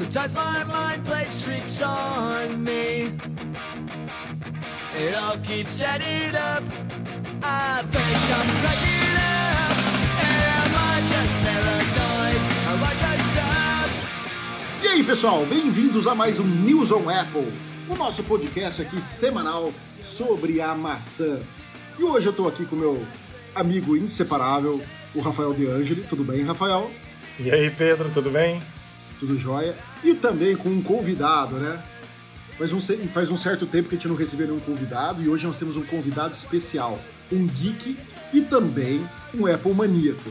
Sometimes my mind plays tricks on me. It all keeps adding up. I think I'm cracking up. Am I just paranoid? Am I just up? E aí, pessoal, bem-vindos a mais um News on Apple, o nosso podcast aqui semanal sobre a maçã. E hoje eu tô aqui com meu amigo inseparável, o Rafael De Angeli. Tudo bem, Rafael? E aí, Pedro, tudo bem? Tudo jóia? E também com um convidado, né? Faz um, faz um certo tempo que a gente não recebeu nenhum convidado e hoje nós temos um convidado especial, um geek e também um Apple maníaco.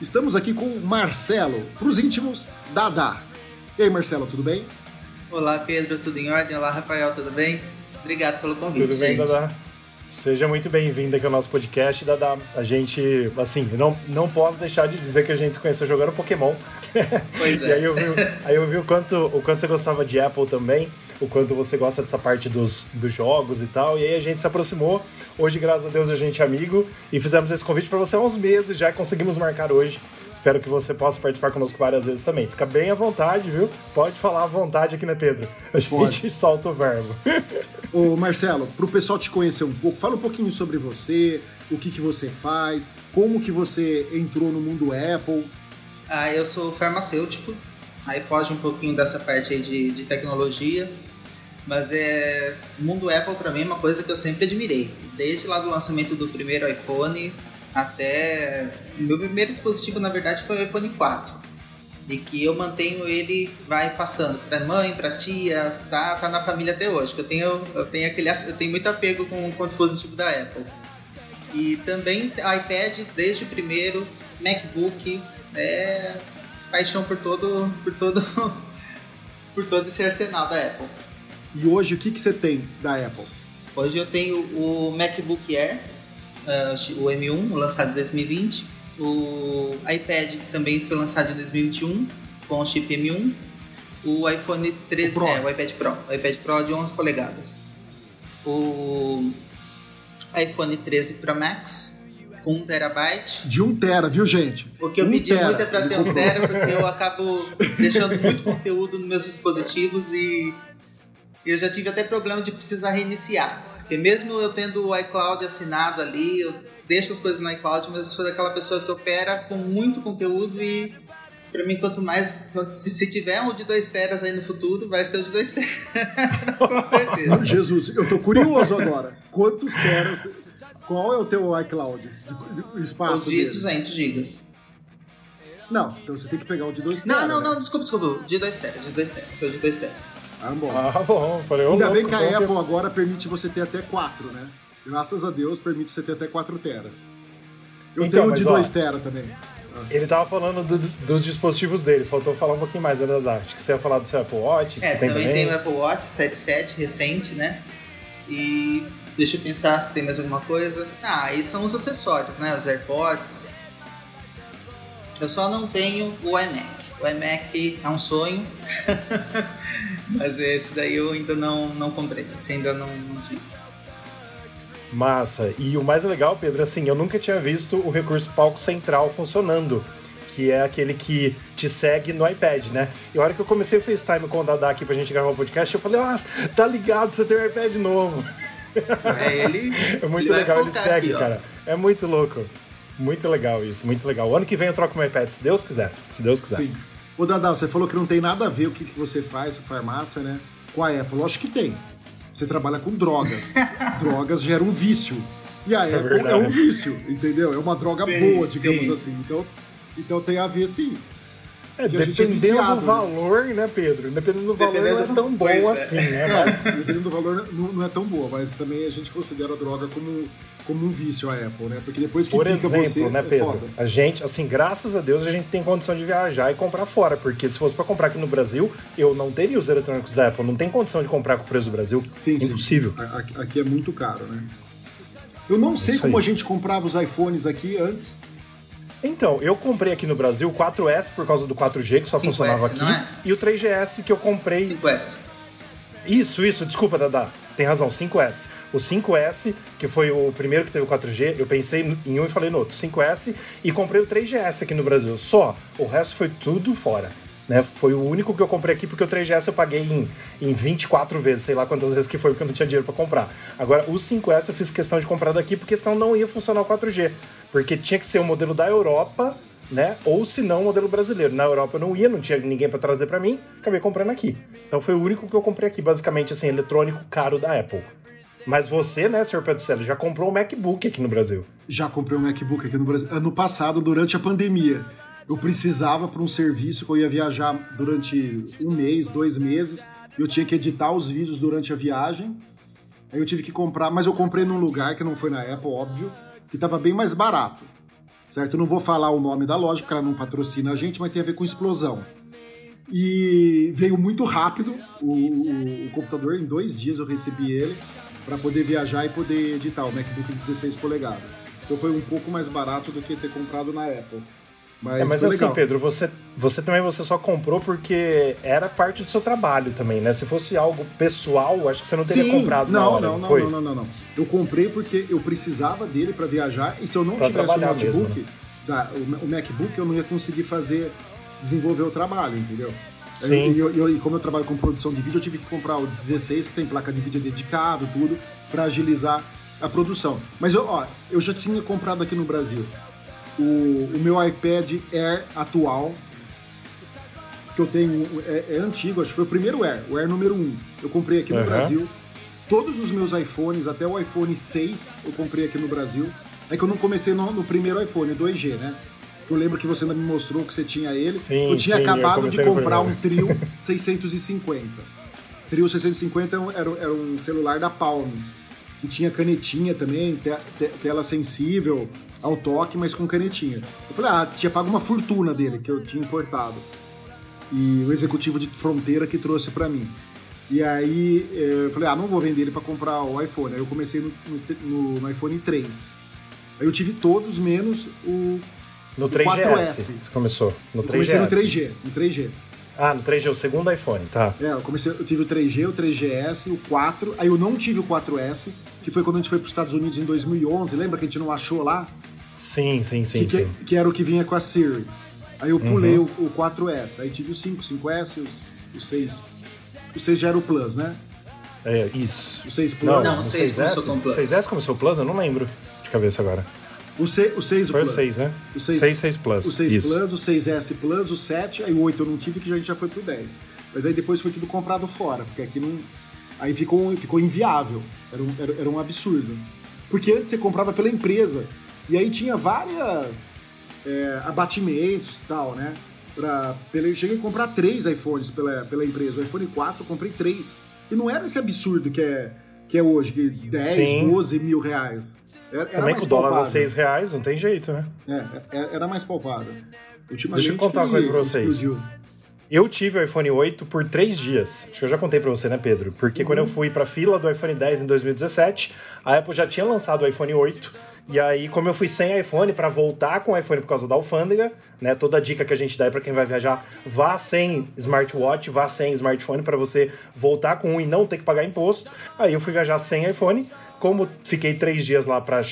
Estamos aqui com o Marcelo, para os íntimos, Dada. E aí, Marcelo, tudo bem? Olá, Pedro, tudo em ordem? Olá, Rafael, tudo bem? Obrigado pelo convite. Tudo bem. Dada? Seja muito bem-vindo aqui ao nosso podcast, Dada. A gente, assim, não, não posso deixar de dizer que a gente se conheceu jogando Pokémon. Pois é. e aí eu vi, aí eu vi o, quanto, o quanto você gostava de Apple também, o quanto você gosta dessa parte dos, dos jogos e tal. E aí a gente se aproximou. Hoje, graças a Deus, a gente é amigo e fizemos esse convite para você há uns meses, já conseguimos marcar hoje. Espero que você possa participar conosco várias vezes também. Fica bem à vontade, viu? Pode falar à vontade aqui, né, Pedro? A gente Pode. solta o verbo. Ô, Marcelo, para o pessoal te conhecer um pouco, fala um pouquinho sobre você, o que, que você faz, como que você entrou no mundo Apple. Ah, eu sou farmacêutico, aí foge um pouquinho dessa parte aí de, de tecnologia, mas é o mundo Apple para mim é uma coisa que eu sempre admirei, desde lá do lançamento do primeiro iPhone até o meu primeiro dispositivo na verdade foi o iPhone 4 e que eu mantenho ele vai passando para mãe, para tia, tá, tá na família até hoje. Eu tenho eu tenho aquele eu tenho muito apego com, com o dispositivo da Apple. E também iPad desde o primeiro, MacBook, é paixão por todo por todo por todo esse arsenal da Apple. E hoje, o que, que você tem da Apple? Hoje eu tenho o MacBook Air, ah, o M1, lançado em 2020, o iPad que também foi lançado em 2021 com o chip M1, o iPhone 13, O Pro. é, o iPad Pro, o iPad Pro de 11 polegadas, o iPhone 13 Pro Max com 1 terabyte, De 1 tera, viu, gente? o que eu Um pedi tera. muito é pra Ele ter um comprou. tera, porque eu acabo deixando muito conteúdo nos meus dispositivos e eu já tive até problema de precisar reiniciar. Porque mesmo eu tendo o iCloud assinado ali, eu deixo as coisas no iCloud, mas eu sou daquela pessoa que opera com muito conteúdo e pra mim quanto mais, se, tiver um de 2 teras aí no futuro, vai ser o de 2 teras, com certeza. Jesus, eu tô curioso agora. Quantos teras? Qual é o teu iCloud? O espaço de dele? 200 gigas. Não, então você tem que pegar o de 2 Não, teras. não, né? não, desculpa, desculpa, de 2 teras, de 2 teras, sou de 2 teras. Ah, bom. Ah, bom. Falei, Ainda louco, bem que a Apple agora permite você ter até 4, né? Graças a Deus permite você ter até 4 teras. Eu Então, tenho de ó, 2 tera também. Ele tava falando do- dos dispositivos dele, faltou falar um pouquinho mais, né, Dada? Acho que você ia falar do seu Apple Watch, que É, você tem também também. tem o Apple Watch Série 7 recente, né? E deixa eu pensar se tem mais alguma coisa. Ah, e são os acessórios, né? Os AirPods. Eu só não tenho o iMac. O iMac é um sonho, mas esse daí eu ainda não, não comprei. Esse ainda não, não tive. Massa. E o mais legal, Pedro, assim, eu nunca tinha visto o recurso palco central funcionando. Que é aquele que te segue no iPad, né? E a hora que eu comecei o FaceTime com o Dada aqui pra gente gravar o podcast, eu falei, ah, tá ligado, você tem um iPad novo. É ele. É muito ele legal, ele segue, aqui, cara. É muito louco. Muito legal isso, muito legal. O ano que vem eu troco meu iPad, se Deus quiser. Se Deus quiser. Sim. Ô, Dadá, você falou que não tem nada a ver o que, que você faz, farmácia, né? Com a Apple. Lógico que tem. Você trabalha com drogas. drogas geram um vício. E a Apple é, verdade. um vício, entendeu? É uma droga Sim, boa, digamos sim. assim. Então, então tem a ver sim. É, é dependendo viciado, do né? valor, né, Pedro? Dependendo do valor, Dependendo não é tão bom é. assim, né? É, Mas dependendo do valor, não, não é tão boa, mas também a gente considera a droga como como um vício a Apple, né? Porque depois que Por pica exemplo, você, né, é Pedro? foda. A gente, assim, graças a Deus, a gente tem condição de viajar e comprar fora. Porque se fosse pra comprar aqui no Brasil, eu não teria os eletrônicos da Apple. Não tem condição de comprar com o preço do Brasil. Sim, sim. Impossível. Aqui, aqui é muito caro, né? Eu não sei Isso como aí. a gente comprava os iPhones aqui antes. Então, eu comprei aqui no Brasil o 4S por causa do 4G, que só 5S, funcionava aqui. é? E o 3GS que eu comprei 5S. Isso, isso, desculpa, Dada. Tem razão, 5S. O 5S, que foi o primeiro que teve o 4G, eu pensei em um e falei no outro. 5S e comprei o 3GS aqui no Brasil. Só. O resto foi tudo fora. Né? Foi o único que eu comprei aqui, porque o 3GS eu paguei em, em 24 vezes, sei lá quantas vezes que foi, porque eu não tinha dinheiro para comprar. Agora, o 5S eu fiz questão de comprar daqui, porque senão não ia funcionar o 4G. Porque tinha que ser o modelo da Europa, né? Ou se não, o modelo brasileiro. Na Europa eu não ia, não tinha ninguém para trazer para mim, acabei comprando aqui. Então foi o único que eu comprei aqui, basicamente, assim, eletrônico caro da Apple. Mas você, né, senhor Pedro já comprou um MacBook aqui no Brasil. Já comprei um MacBook aqui no Brasil. Ano passado, durante a pandemia, eu precisava para um serviço que eu ia viajar durante um mês, dois meses. Eu tinha que editar os vídeos durante a viagem. Aí eu tive que comprar, mas eu comprei num lugar que não foi na Apple, óbvio, que estava bem mais barato. Certo? Eu não vou falar o nome da loja, porque ela não patrocina a gente, mas tem a ver com explosão. E veio muito rápido o, o- o computador, em dois dias eu recebi ele para poder viajar e poder editar o MacBook de 16 polegadas. Então foi um pouco mais barato do que ter comprado na Apple. Mas, É, mas assim, legal. Pedro, você, você também você só comprou porque era parte do seu trabalho também, né? Se fosse algo pessoal, acho que você não teria Sim, comprado não, hora, não, não, foi? não, não, não, não. Eu comprei porque eu precisava dele para viajar e se eu não Pra tivesse o notebook, mesmo, né? da- o, o MacBook, eu não ia conseguir fazer, desenvolver o trabalho, entendeu? Sim. E eu- eu- e como eu trabalho com produção de vídeo, eu tive que comprar o 16, que tem placa de vídeo dedicado, tudo, para agilizar a produção. Mas eu, ó, eu já tinha comprado aqui no Brasil o, o meu iPad Air atual, que eu tenho, é, é antigo, acho que foi o primeiro Air, o Air número 1. Eu comprei aqui no Aham. Brasil. Todos os meus iPhones, até o iPhone 6, eu comprei aqui no Brasil. É que eu não comecei no, no primeiro iPhone, o 2G, né? Eu lembro que você ainda me mostrou que você tinha ele. Sim, eu tinha sim, eu acabado de comecei no comprar um. Trio 650. Trio 650 era, era um celular da Palm, que tinha canetinha também, te- te- tela sensível ao toque, mas com canetinha. Eu falei, ah, tinha pago uma fortuna dele, que eu tinha importado. E o executivo de fronteira que trouxe pra mim. E aí eh, eu falei, ah, não vou vender ele pra comprar o iPhone. Aí eu comecei no, no- no iPhone 3. Aí eu tive todos menos o. No O 3GS. 4S. Você começou. No Eu 3GS. comecei no 3G. No 3G. Ah, no 3G, o segundo iPhone, tá. É, eu comecei, eu tive o 3G, o 3GS, o 4, aí eu não tive o 4S, que foi quando a gente foi para os Estados Unidos em 2011, lembra que a gente não achou lá? Sim, sim, sim, que, sim. Uhum. que, que era o que vinha com a Siri. Aí eu pulei o, o 4S, aí tive o 5, 5S, o, s- o 6. O 6 já era o Plus, né? É, isso. O 6 Plus. Não, Não, o o 6 começou com o Plus. 6S começou o Plus? Eu não lembro de cabeça agora. O, 6, o 6 o Foi o Plus. 6, né? O 6, 6, 6 Plus. O 6 isso. Plus, o 6S Plus, o 7, aí o 8 eu não tive, que a gente já foi pro 10. Mas aí depois foi tudo comprado fora, porque aqui não. Aí ficou, ficou inviável. Era um, era, era um absurdo. Porque antes você comprava pela empresa. E aí tinha várias é, abatimentos e tal, né? Pra, pela, eu cheguei a comprar três iPhones pela, pela empresa. O iPhone 4 eu comprei três. E não era esse absurdo que é, que é hoje, que 10, Sim. 12 mil reais. Era, era Também com o dólar a. 6 reais, não tem jeito, né? É, é- era mais palpável. Ultimamente Deixa eu contar uma coisa pra vocês. explodiu. Eu tive o iPhone 8 por três dias. Acho que eu já contei pra você, né, Pedro? Porque quando eu fui pra fila do iPhone 10 em 2017, a Apple já tinha lançado o iPhone 8. E aí, como eu fui sem iPhone pra voltar com o iPhone por causa da alfândega, né? Toda dica que a gente dá é pra quem vai viajar, vá sem smartwatch, vá sem smartphone pra você voltar com um e não ter que pagar imposto. Aí eu fui viajar sem iPhone. Como fiquei três dias lá pra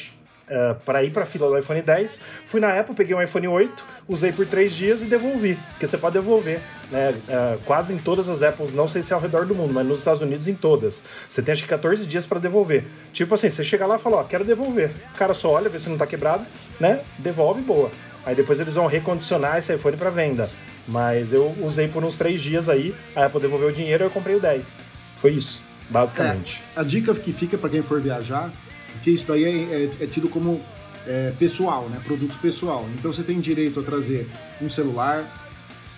Uh, para ir para fila do iPhone 10. Fui na Apple, peguei um iPhone 8, usei por três dias e devolvi. Porque você pode devolver, né? Uh, quase em todas as Apples, não sei se é ao redor do mundo, mas nos Estados Unidos em todas. Você tem acho que 14 dias para devolver. Tipo assim, você chega lá e fala, ó, quero devolver. O cara só olha, vê se não tá quebrado, né? Devolve boa. Aí depois eles vão recondicionar esse iPhone para venda. Mas eu usei por uns três dias aí, a Apple devolveu o dinheiro e eu comprei o 10. Foi isso, basicamente. É, a dica que fica para quem for viajar, porque isso daí é, é- é tido como é, pessoal, né? Produto pessoal. Então você tem direito a trazer um celular,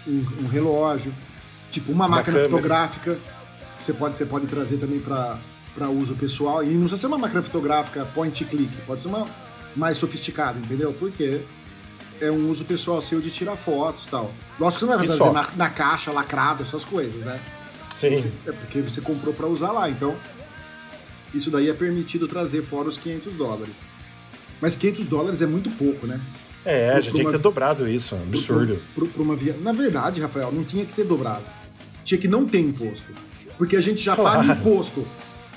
um, um relógio, tipo uma, máquina câmera. fotográfica. Você pode, você pode trazer também para uso pessoal. E não precisa ser uma máquina fotográfica point click, pode ser uma mais sofisticada, entendeu? Porque é um uso pessoal seu de tirar fotos e tal. Lógico que você não vai fazer na, na, caixa, lacrado, essas coisas, né? Sim. Você, é porque você comprou para usar lá, então isso daí é permitido trazer fora os 500 dólares. Mas 500 dólares é muito pouco, né? É, a gente tinha que ter dobrado isso, é um absurdo. Pro, pro, uma via... Na verdade, Rafael, não tinha que ter dobrado. Tinha que não ter imposto. Porque a gente já claro. paga imposto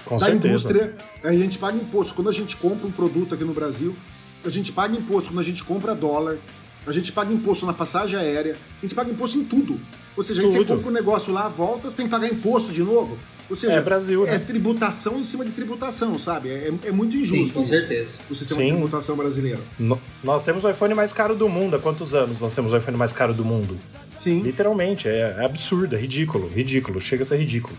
Com da certeza. indústria, a gente paga imposto. Quando a gente compra um produto aqui no Brasil, a gente paga imposto quando a gente compra dólar, a gente paga imposto na passagem aérea, a gente paga imposto em tudo. Ou seja, aí você compra um negócio lá, volta, você tem que pagar imposto de novo. Ou seja, é, Brasil, né? é tributação em cima de tributação, sabe? É, é muito injusto. Sim, com certeza. O sistema Sim. de tributação brasileiro. No, nós temos o iPhone mais caro do mundo. Há quantos anos nós temos o iPhone mais caro do mundo? Sim. Literalmente, é, é absurdo, é ridículo, ridículo, chega a ser ridículo.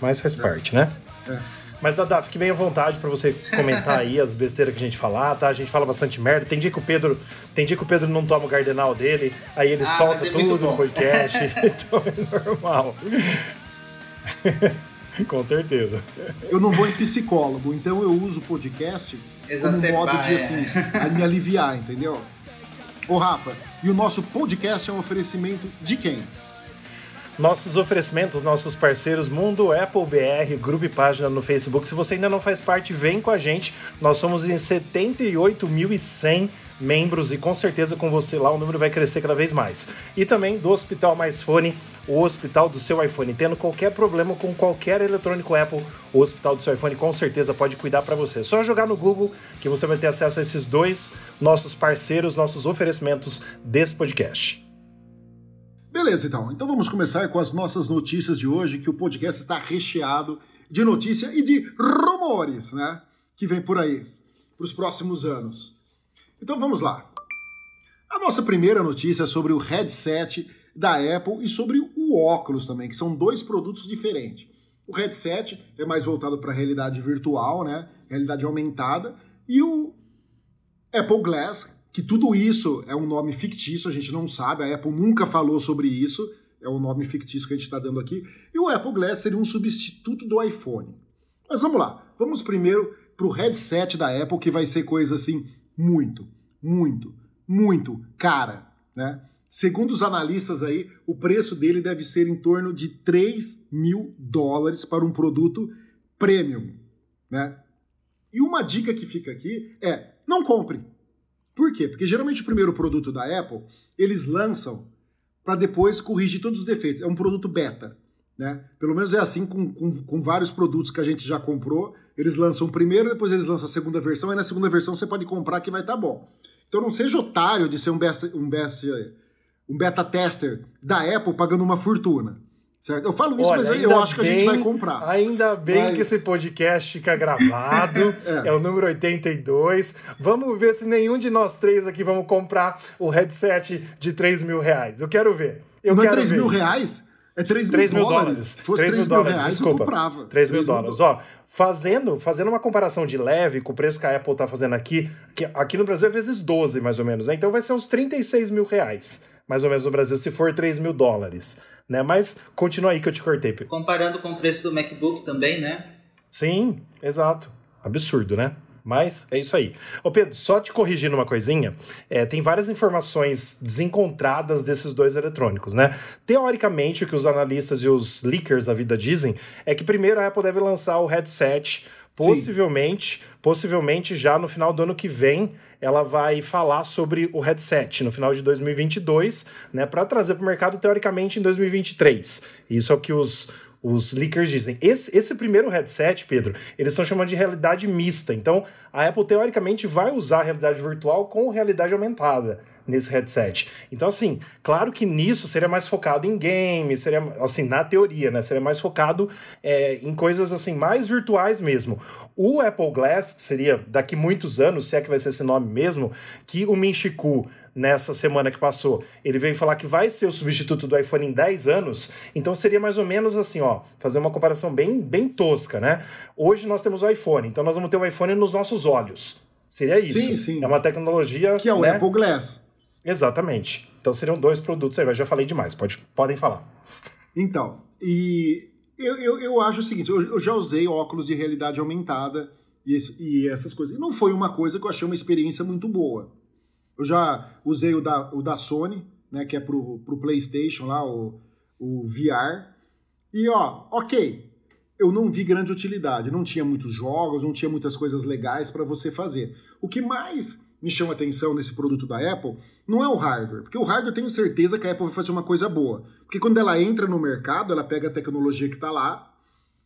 Mas faz parte, né? É. Mas, Dada, fique bem à vontade para você comentar aí as besteiras que a gente falar, tá? A gente fala bastante merda. Tem dia que o Pedro, tem dia que o Pedro não toma o gardenal dele, aí ele Ah, solta é tudo no podcast. então é normal. Com certeza. Eu não vou em psicólogo, então eu uso o podcast como Exacerbar, modo de, é. assim, a me aliviar, entendeu? Ô, Rafa, e o nosso podcast é um oferecimento de quem? Nossos oferecimentos, nossos parceiros Mundo Apple BR, grupo e página no Facebook. Se você ainda não faz parte, vem com a gente. Nós somos em 78.100 membros e com certeza com você lá o número vai crescer cada vez mais. E também do Hospital Mais Fone, o hospital do seu iPhone. Tendo qualquer problema com qualquer eletrônico Apple, o hospital do seu iPhone com certeza pode cuidar para você. É só jogar no Google que você vai ter acesso a esses dois nossos parceiros, nossos oferecimentos desse podcast. Beleza, então. Então vamos começar com as nossas notícias de hoje, que o podcast está recheado de notícia e de rumores, né? Que vem por aí, para os próximos anos. Então vamos lá. A nossa primeira notícia é sobre o headset da Apple e sobre o óculos também, que são dois produtos diferentes. O headset é mais voltado para a realidade virtual, né? Realidade aumentada. E o Apple Glass, que tudo isso é um nome fictício, a gente não sabe, a Apple nunca falou sobre isso, é o nome fictício que a gente está dando aqui. E o Apple Glass seria um substituto do iPhone. Mas vamos lá, vamos primeiro para o headset da Apple, que vai ser coisa assim muito, muito, muito cara, né? Segundo os analistas aí, o preço dele deve ser em torno de 3 mil dólares para um produto premium, né? E uma dica que fica aqui é, não compre. Por quê? Porque geralmente o primeiro produto da Apple, eles lançam para depois corrigir todos os defeitos. É um produto beta, né? Pelo menos é assim com, com, com vários produtos que a gente já comprou. Eles lançam o primeiro, depois eles lançam a segunda versão, aí na segunda versão você pode comprar que vai estar bom. Então não seja otário de ser um best, um best, um beta tester da Apple pagando uma fortuna. Certo? Eu falo isso, Olha, mas eu acho que a gente bem- vai comprar. Ainda bem Mas- que esse podcast fica gravado. É. é. o número 82. Vamos ver se nenhum de nós três aqui vamos comprar o headset de 3 mil reais. Eu quero ver. Eu não é quero 3 ver mil isso. reais? É 3 mil, 3 mil dólares. dólares. Se fosse 3 3 mil mil dólares, reais, desculpa. eu comprava. 3 mil 3 dólares. Ó, fazendo, fazendo uma comparação de leve com o preço que a Apple tá fazendo aqui, que aqui no Brasil é vezes 12, mais ou menos, né? Então vai ser uns 36 mil reais, mais ou menos no Brasil, se for 3 mil dólares. Né? Mas continua aí que eu te cortei, Pedro. Comparando com o preço do MacBook também, né? Sim, exato. Absurdo, né? Mas é isso aí. Ô Pedro, só te corrigindo uma coisinha, é, tem várias informações desencontradas desses dois eletrônicos, né? Teoricamente, o que os analistas e os leakers da vida dizem é que primeiro a Apple deve lançar o headset, Sim. possivelmente, possivelmente já no final do ano que vem, ela vai falar sobre o headset no final de 2022, né, para trazer para o mercado teoricamente em 2023. Isso é o que os os leakers dizem. Esse, esse primeiro headset, Pedro, eles estão chamando de realidade mista. Então, a Apple teoricamente vai usar a realidade virtual com realidade aumentada nesse headset. Então, assim, claro que nisso seria mais focado em games, seria, assim, na teoria, né? Seria mais focado é, em coisas, assim, mais virtuais mesmo. O Apple Glass, que seria daqui muitos anos, se é que vai ser esse nome mesmo, que o Minchiku nessa semana que passou, ele veio falar que vai ser o substituto do iPhone em 10 anos, então seria mais ou menos assim, ó, fazer uma comparação bem, bem tosca, né? Hoje nós temos o iPhone, então nós vamos ter o iPhone nos nossos olhos. Seria isso. Sim, sim. É uma tecnologia. Que é o né? Apple Glass. Exatamente. Então seriam dois produtos aí, mas já falei demais, pode, podem falar. Então, e Eu, eu, eu acho o seguinte, eu, eu já usei óculos de realidade aumentada e, esse, e, essas coisas. E não foi uma coisa que eu achei uma experiência muito boa. Eu já usei o da, o da Sony, né, que é pro, pro PlayStation lá, o, o VR. E ó, ok, eu não vi grande utilidade. Não tinha muitos jogos, não tinha muitas coisas legais para você fazer. O que mais me chama atenção nesse produto da Apple não é o hardware, porque o hardware eu tenho certeza que a Apple vai fazer uma coisa boa. Porque quando ela entra no mercado, ela pega a tecnologia que está lá,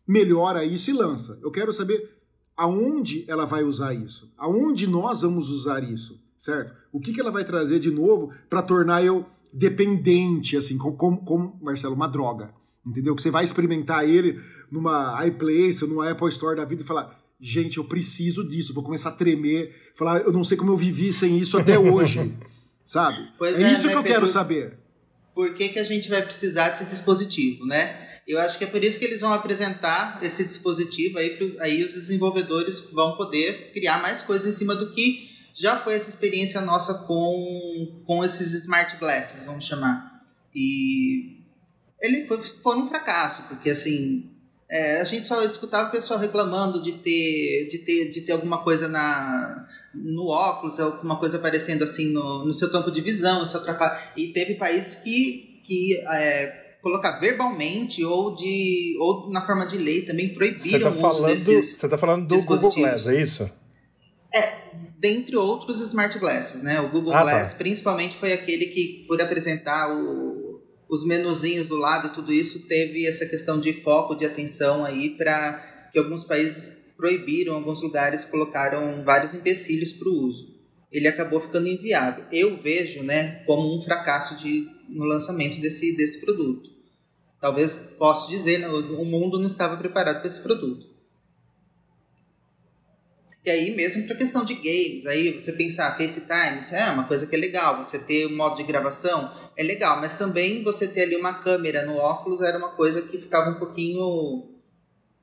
melhora isso e lança. Eu quero saber aonde ela vai usar isso, aonde nós vamos usar isso, certo? O que, que ela vai trazer de novo para tornar eu dependente, assim, como, como, como, Marcelo, uma droga, entendeu? Que você vai experimentar ele numa iPlace ou numa Apple Store da vida e falar, gente, eu preciso disso, vou começar a tremer, falar, eu não sei como eu vivi sem isso até hoje, sabe? Pois é, é isso né, que eu Pedro, quero saber. Por que, que a gente vai precisar desse dispositivo, né? Eu acho que é por isso que eles vão apresentar esse dispositivo aí, aí os desenvolvedores vão poder criar mais coisas em cima do que já foi essa experiência nossa com, com esses smart glasses, vamos chamar. E ele foi, foi um fracasso, porque assim, é, a gente só escutava o pessoal reclamando de ter, de ter, de ter alguma coisa na, no óculos, alguma coisa aparecendo assim no, no seu campo de visão, isso atrapalha. E teve países que, que é, colocar verbalmente ou de ou na forma de lei também proibiram tá o uso desses Você está falando do Google Glass, é isso? É, dentre outros smart glasses, né? O Google ah, tá. Glass tá. principalmente foi aquele que por apresentar o, os menuzinhos do lado, tudo isso teve essa questão de foco de atenção aí para que alguns países proibiram, alguns lugares colocaram vários empecilhos para o uso. Ele acabou ficando inviável. Eu vejo, né, como um fracasso de no lançamento desse, desse produto. Talvez posso dizer, né, o mundo não estava preparado para esse produto. E aí, mesmo para questão de games, aí você pensar FaceTime, isso é uma coisa que é legal. Você ter um modo de gravação é legal, mas também você ter ali uma câmera no óculos era uma coisa que ficava um pouquinho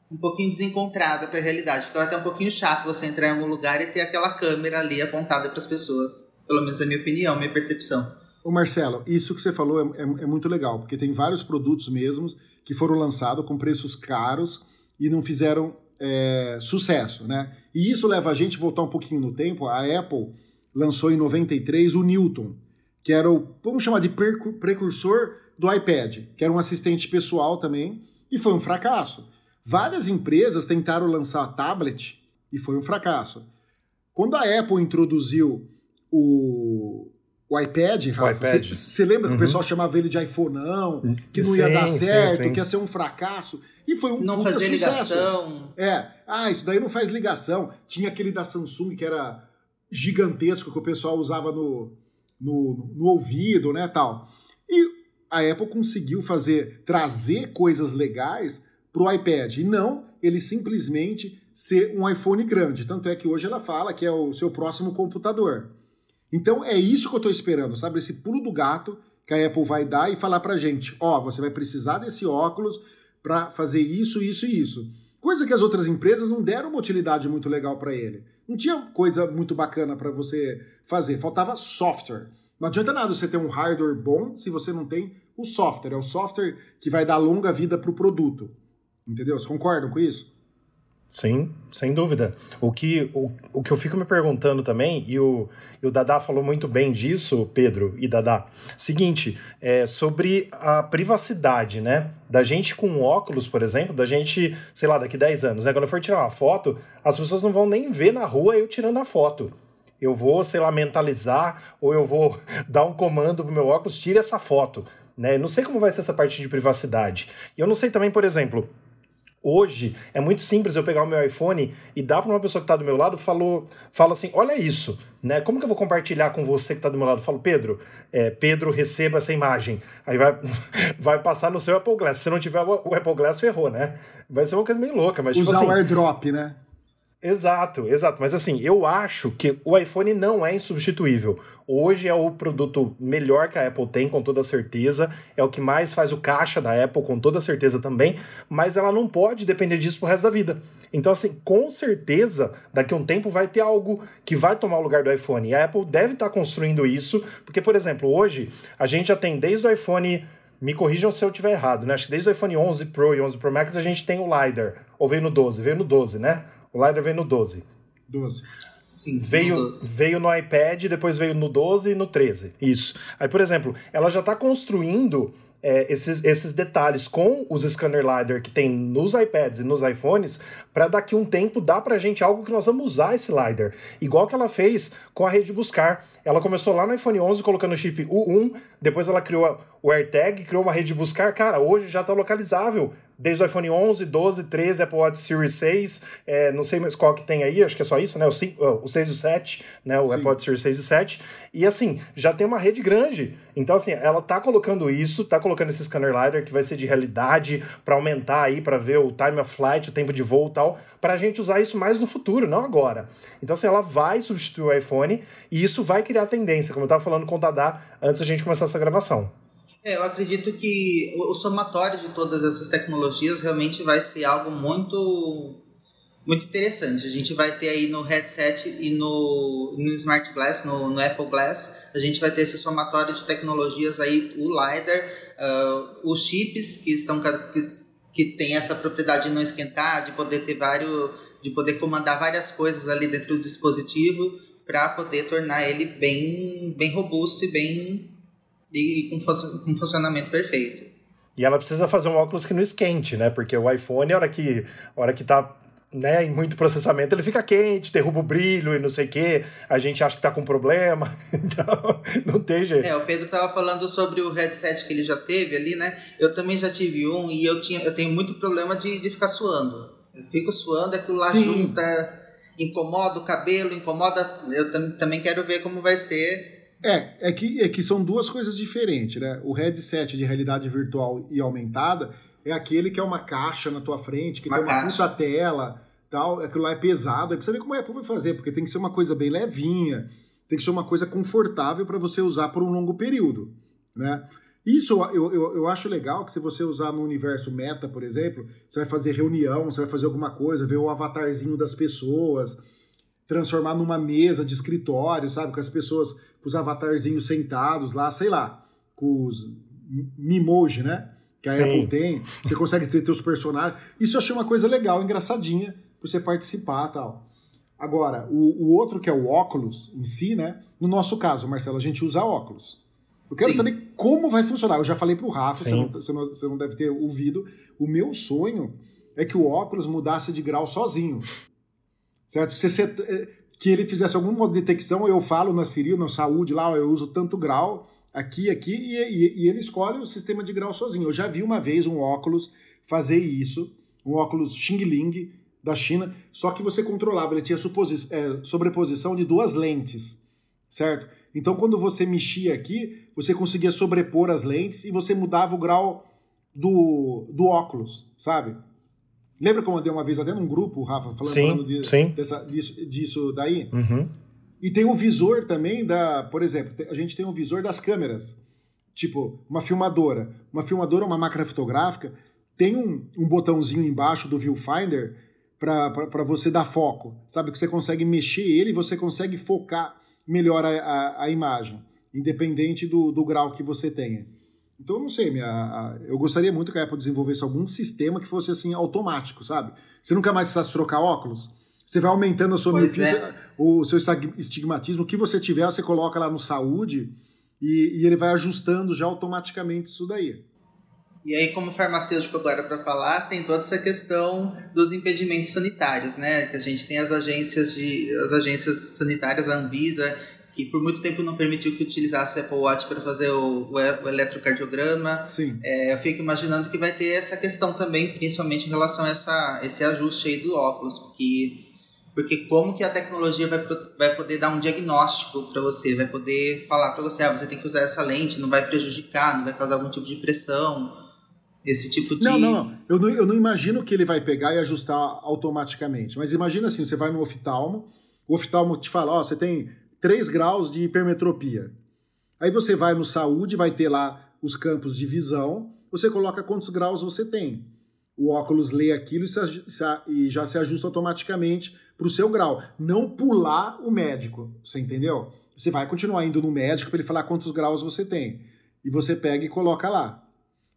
um pouquinho desencontrada para a realidade. Ficava até um pouquinho chato você entrar em algum lugar e ter aquela câmera ali apontada para as pessoas. Pelo menos é a minha opinião, minha percepção. Ô Marcelo, isso que você falou é, é, é, muito legal, porque tem vários produtos mesmos que foram lançados com preços caros e não fizeram é, sucesso, né? E isso leva a gente a voltar um pouquinho no tempo. A Apple lançou em 93 o Newton, que era o, vamos chamar de precursor do iPad, que era um assistente pessoal também, e foi um fracasso. Várias empresas tentaram lançar tablet e foi um fracasso. Quando a Apple introduziu o, o iPad, Rafa, você lembra que o pessoal uhum. chamava ele de iPhoneão, que não sim, ia dar certo, sim, sim. que ia ser um fracasso. E foi um não puta fazer sucesso. ligação. É, ah, isso daí não faz ligação. Tinha aquele da Samsung que era gigantesco, que o pessoal usava no, no, no ouvido, né, tal. E a Apple conseguiu fazer, trazer coisas legais pro iPad. E não ele simplesmente ser um iPhone grande. Tanto é que hoje ela fala que é o seu próximo computador. Então é isso que eu estou esperando, sabe? Esse pulo do gato que a Apple vai dar e falar pra gente: ó, oh, você vai precisar desse óculos para fazer isso, isso e isso. Coisa que as outras empresas não deram uma utilidade muito legal para ele. Não tinha coisa muito bacana para você fazer, faltava software. Não adianta nada você ter um hardware bom se você não tem o software. É o software que vai dar longa vida para o produto. Entendeu? Vocês concordam com isso? Sim, sem dúvida. O que, o, o que eu fico me perguntando também, e o, e o Dadá falou muito bem disso, Pedro e Dadá, seguinte, é sobre a privacidade, né? Da gente com óculos, por exemplo, da gente, sei lá, daqui 10 anos, né? Quando eu for tirar uma foto, as pessoas não vão nem ver na rua eu tirando a foto. Eu vou, sei lá, mentalizar, ou eu vou dar um comando pro meu óculos, tire essa foto. Né? Não sei como vai ser essa parte de privacidade. E eu não sei também, por exemplo, Hoje é muito simples eu pegar o meu iPhone e dar para uma pessoa que está do meu lado, falou, fala assim: olha isso, né? Como que eu vou compartilhar com você que está do meu lado? Eu falo, Pedro, é, Pedro, receba essa imagem. Aí vai, vai passar no seu Apple Glass. Se não tiver o Apple Glass, ferrou, né? Vai ser uma coisa meio louca, mas tipo Usar tipo assim, o airdrop, né? Exato, exato. Mas assim, eu acho que o iPhone não é insubstituível. Hoje é o produto melhor que a Apple tem, com toda certeza. É o que mais faz o caixa da Apple, com toda certeza também. Mas ela não pode depender disso pro resto da vida. Então, assim, com certeza, daqui a um tempo vai ter algo que vai tomar o lugar do iPhone. E a Apple deve estar tá construindo isso, porque, por exemplo, hoje a gente já tem desde o iPhone me corrijam se eu estiver errado, né? Acho que desde o iPhone 11 Pro e 11 Pro Max a gente tem o LiDAR. Ou veio no 12? Veio no 12, né? O LiDAR veio no 12. 12. Sim, sim, Veio, 12. veio no iPad, depois veio no 12 e no 13. Isso. Aí, por exemplo, ela já está construindo é, esses, esses detalhes com os scanner LiDAR que tem nos iPads e nos iPhones, para daqui um tempo dar pra gente algo que nós vamos usar esse LiDAR. Igual que ela fez com a rede buscar. Ela começou lá no iPhone 11 colocando o chip U1, depois ela criou o AirTag, criou uma rede de buscar. Cara, hoje já está localizável desde o iPhone 11, 12, 13, Apple Watch Series 6, é, não sei mais qual que tem aí, acho que é só isso, né? O, 5, o 6 e o 7, né? O Sim. Apple Watch Series 6 e 7. E assim, já tem uma rede grande. Então, assim, ela tá colocando isso, tá colocando esse scanner LiDAR que vai ser de realidade para aumentar aí, para ver o time of flight, o tempo de voo e tal, pra gente usar isso mais no futuro, não agora. Então, assim, ela vai substituir o iPhone e isso vai criar tendência, como eu tava falando com o Dadá antes da gente começar essa gravação. É, eu acredito que o, somatório de todas essas tecnologias realmente vai ser algo muito muito interessante. A gente vai ter aí no headset e no, no Smart Glass, no, no Apple Glass, a gente vai ter esse somatório de tecnologias aí, o LiDAR, ah, os chips que estão que, que tem essa propriedade de não esquentar, de poder ter vários, de poder comandar várias coisas ali dentro do dispositivo para poder tornar ele bem bem robusto e bem e, com, com funcionamento perfeito. E ela precisa fazer um óculos que não esquente, né? Porque o iPhone, a hora que, a hora que tá né, em muito processamento, ele fica quente, derruba o brilho e não sei o quê. A gente acha que tá com problema. Então, não tem jeito. É, o Pedro tava falando sobre o headset que ele já teve ali, né? Eu também já tive um e eu, tinha, eu tenho muito problema de, de ficar suando. Eu fico suando, aquilo lá Sim. junta, incomoda o cabelo, incomoda. Eu tam, também quero ver como vai ser. É, é que, é que são duas coisas diferentes, né? O headset de realidade virtual e aumentada é aquele que é uma caixa na tua frente, que Uma tem uma caixa. puta tela, tal, aquilo lá é pesado, aí precisa ver como a Apple vai fazer, porque tem que ser uma coisa bem levinha, tem que ser uma coisa confortável para você usar por um longo período, né? Isso eu, eu, eu acho legal que se você usar no universo meta, por exemplo, você vai fazer reunião, você vai fazer alguma coisa, ver o avatarzinho das pessoas, transformar numa mesa de escritório, sabe? Com as pessoas, com os avatarzinhos sentados lá, sei lá, com os Mimoji, né? Que a Sim. Apple tem. Você consegue ter teus personagens. Isso eu achei uma coisa legal, engraçadinha, pra você participar e tal. Agora, o, o outro que é o óculos em si, né? No nosso caso, Marcelo, a gente usa óculos. Eu quero Sim. saber como vai funcionar. Eu já falei pro Rafa, você não, você, não, você não deve ter ouvido. O meu sonho é que o óculos mudasse de grau sozinho. Certo? Que, você eh, que ele fizesse algum modo de detecção, eu falo na Siri, na saúde lá, eu uso tanto grau, aqui, aqui, e, e- e ele escolhe o sistema de grau sozinho. Eu já vi uma vez um óculos fazer isso, um óculos Xing Ling da China, só que você controlava, ele tinha eh, sobreposição de duas lentes, certo? Então, quando você mexia aqui, você conseguia sobrepor as lentes e você mudava o grau do, do óculos, sabe? Lembra como eu dei uma vez até num grupo, Rafa, falando, Sim, falando de- sim. dessa- disso, disso daí? Uhum. E tem o visor também da, por exemplo, a gente tem o visor das câmeras. Tipo, uma filmadora. Uma filmadora, uma máquina fotográfica, tem um, um botãozinho embaixo do viewfinder para você dar foco. Sabe? Que você consegue mexer ele e você consegue focar melhor a, a, a imagem, independente do, do grau que você tenha. Então, eu não sei, minha, a- eu gostaria muito que a Apple desenvolvesse algum sistema que fosse assim automático, sabe? Você nunca mais precisasse trocar óculos. Você vai aumentando a sua Pois miopia, é. o seu estigmatismo, o que você tiver, você coloca lá no saúde e, e ele vai ajustando já automaticamente isso daí. E aí, como farmacêutico agora para falar, tem toda essa questão dos impedimentos sanitários, né? Que a gente tem as agências de as agências sanitárias, a Anvisa, que por muito tempo não permitiu que utilizasse o Apple Watch para fazer o, o, o eletrocardiograma. Sim. É, eu fico imaginando que vai ter essa questão também, principalmente em relação a essa, esse ajuste aí do óculos, porque porque como que a tecnologia vai, vai poder dar um diagnóstico para você, vai poder falar para você, ah, você tem que usar essa lente, não vai prejudicar, não vai causar algum tipo de pressão, esse tipo de... Não, não, não. Eu, não. eu não imagino que ele vai pegar e ajustar automaticamente. Mas imagina assim, você vai no oftalmo, o oftalmo te fala, ó, você tem 3 graus de hipermetropia. Aí você vai no saúde, vai ter lá os campos de visão, você coloca quantos graus você tem. O óculos lê aquilo e, já se ajusta automaticamente para o seu grau. Não pular o médico, você entendeu? Você vai continuar indo no médico para ele falar quantos graus você tem. E você pega e coloca lá.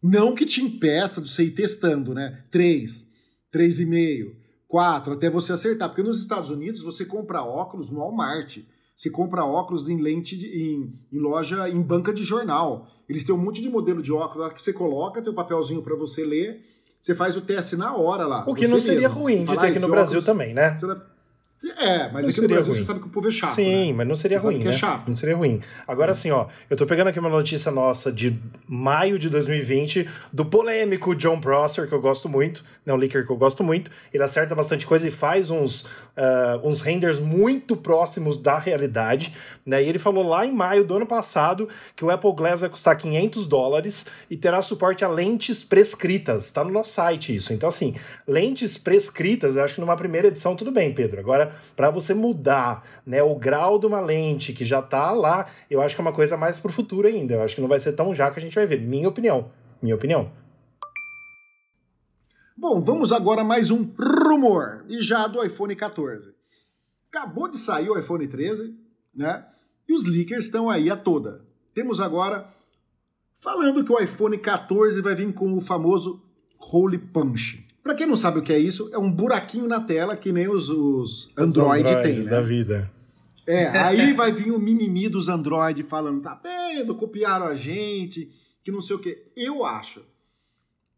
Não que te impeça de você ir testando, né? 3, 3,5, 4, até você acertar. Porque nos Estados Unidos você compra óculos no Walmart. Você compra óculos em lente, de, em, em, loja, em banca de jornal. Eles têm um monte de modelo de óculos lá que você coloca, tem um papelzinho para você ler, você faz o teste na hora lá. O que não seria mesmo. ruim de ter aqui no Brasil também, né? É, mas não aqui no Brasil ruim. você sabe que o povo é chato. Sim, né? mas não seria você ruim. É né? chato. Não seria ruim. Agora, assim, ó, eu tô pegando aqui uma notícia nossa de maio de 2020 do polêmico John Prosser, que eu gosto muito, né? Um leaker que eu gosto muito. Ele acerta bastante coisa e faz uns, uh, uns renders muito próximos da realidade, né? E ele falou lá em maio do ano passado que o Apple Glass vai custar 500 dólares e terá suporte a lentes prescritas. Tá no nosso site isso. Então, assim, lentes prescritas, eu acho que numa primeira edição tudo bem, Pedro. Agora para você mudar né, o grau de uma lente que já está lá, eu acho que é uma coisa mais para o futuro ainda. Eu acho que não vai ser tão já que a gente vai ver. Minha opinião. Minha opinião. Bom, vamos agora a mais um rumor, e já do iPhone 14. Acabou de sair o iPhone 13, né? E os leakers estão aí a toda. Temos agora falando que o iPhone 14 vai vir com o famoso Hole Punch. Para quem não sabe o que é isso, é um buraquinho na tela que nem os, os Android os tem, né? da vida. É, aí vai vir o mimimi dos Android falando, tá vendo, copiaram a gente, que não sei o quê. Eu acho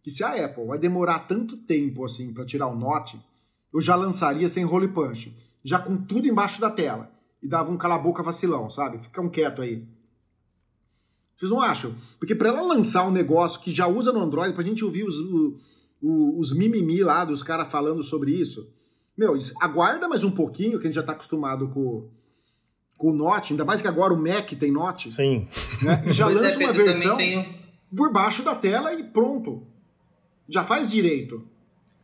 que se a Apple vai demorar tanto tempo assim para tirar o Note, eu já lançaria sem role punch, já com tudo embaixo da tela e dava um cala boca vacilão, sabe? Ficam quieto aí. Vocês não acham? Porque para ela lançar um negócio que já usa no Android, pra gente ouvir os, o, os mimimi lá dos caras falando sobre isso. Meu, aguarda mais um pouquinho, que a gente já tá acostumado com, com o Note, ainda mais que agora o Mac tem Note. Sim. Né? Já pois é, lança é, uma versão tenho... por baixo da tela e pronto. Já faz direito.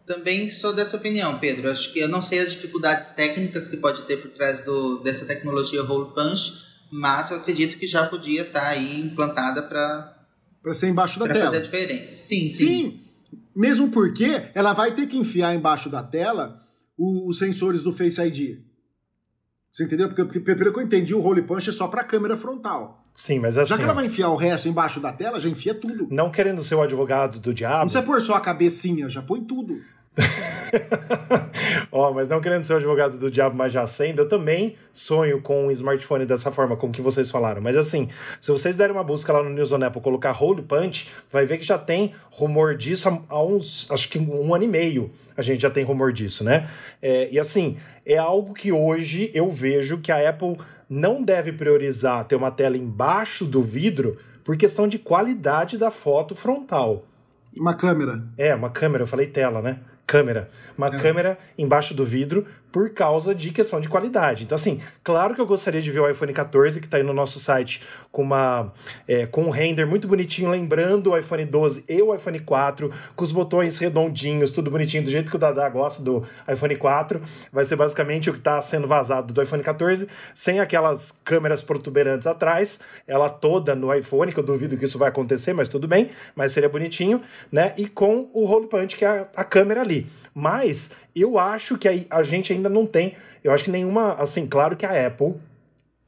Também sou dessa opinião, Pedro. Acho que eu não sei as dificuldades técnicas que pode ter por trás do, dessa tecnologia Hole Punch, mas eu acredito que já podia estar tá aí implantada para para ser embaixo da pra tela. Fazer a diferença. Sim, sim. Sim, mesmo porque ela vai ter que enfiar embaixo da tela os sensores do Face ID. Você entendeu? Porque, pelo que eu entendi, o Role Punch é só para a câmera frontal. Sim, mas assim. Já que ela vai enfiar o resto embaixo da tela, já enfia tudo. Não querendo ser o advogado do diabo. Não precisa pôr só a cabecinha, já põe tudo. Ó, oh, mas não querendo ser o advogado do diabo, mas já sendo, eu também sonho com um smartphone dessa forma, como que vocês falaram. Mas assim, se vocês derem uma busca lá no News on Apple, colocar Hole Punch, vai ver que já tem rumor disso há, uns, acho que um ano e meio a gente já tem rumor disso, né? É, e assim, é algo que hoje eu vejo que a Apple não deve priorizar ter uma tela embaixo do vidro por questão de qualidade da foto frontal. Uma câmera. É, uma câmera, eu falei tela, né? câmera. Uma é. câmera embaixo do vidro por causa de questão de qualidade. Então, assim, claro que eu gostaria de ver o iPhone 14, que está aí no nosso site, com, uma, é, com um render muito bonitinho, lembrando o iPhone 12 e o iPhone 4, com os botões redondinhos, tudo bonitinho, do jeito que o Dada gosta do iPhone 4. Vai ser basicamente o que está sendo vazado do iPhone 14, sem aquelas câmeras protuberantes atrás, ela toda no iPhone, que eu duvido que isso vai acontecer, mas tudo bem, mas seria bonitinho, né? E com o Hole Punch, que é a, a câmera ali. Mas eu acho que a, a gente ainda não tem. Eu acho que nenhuma. Assim, claro que a Apple,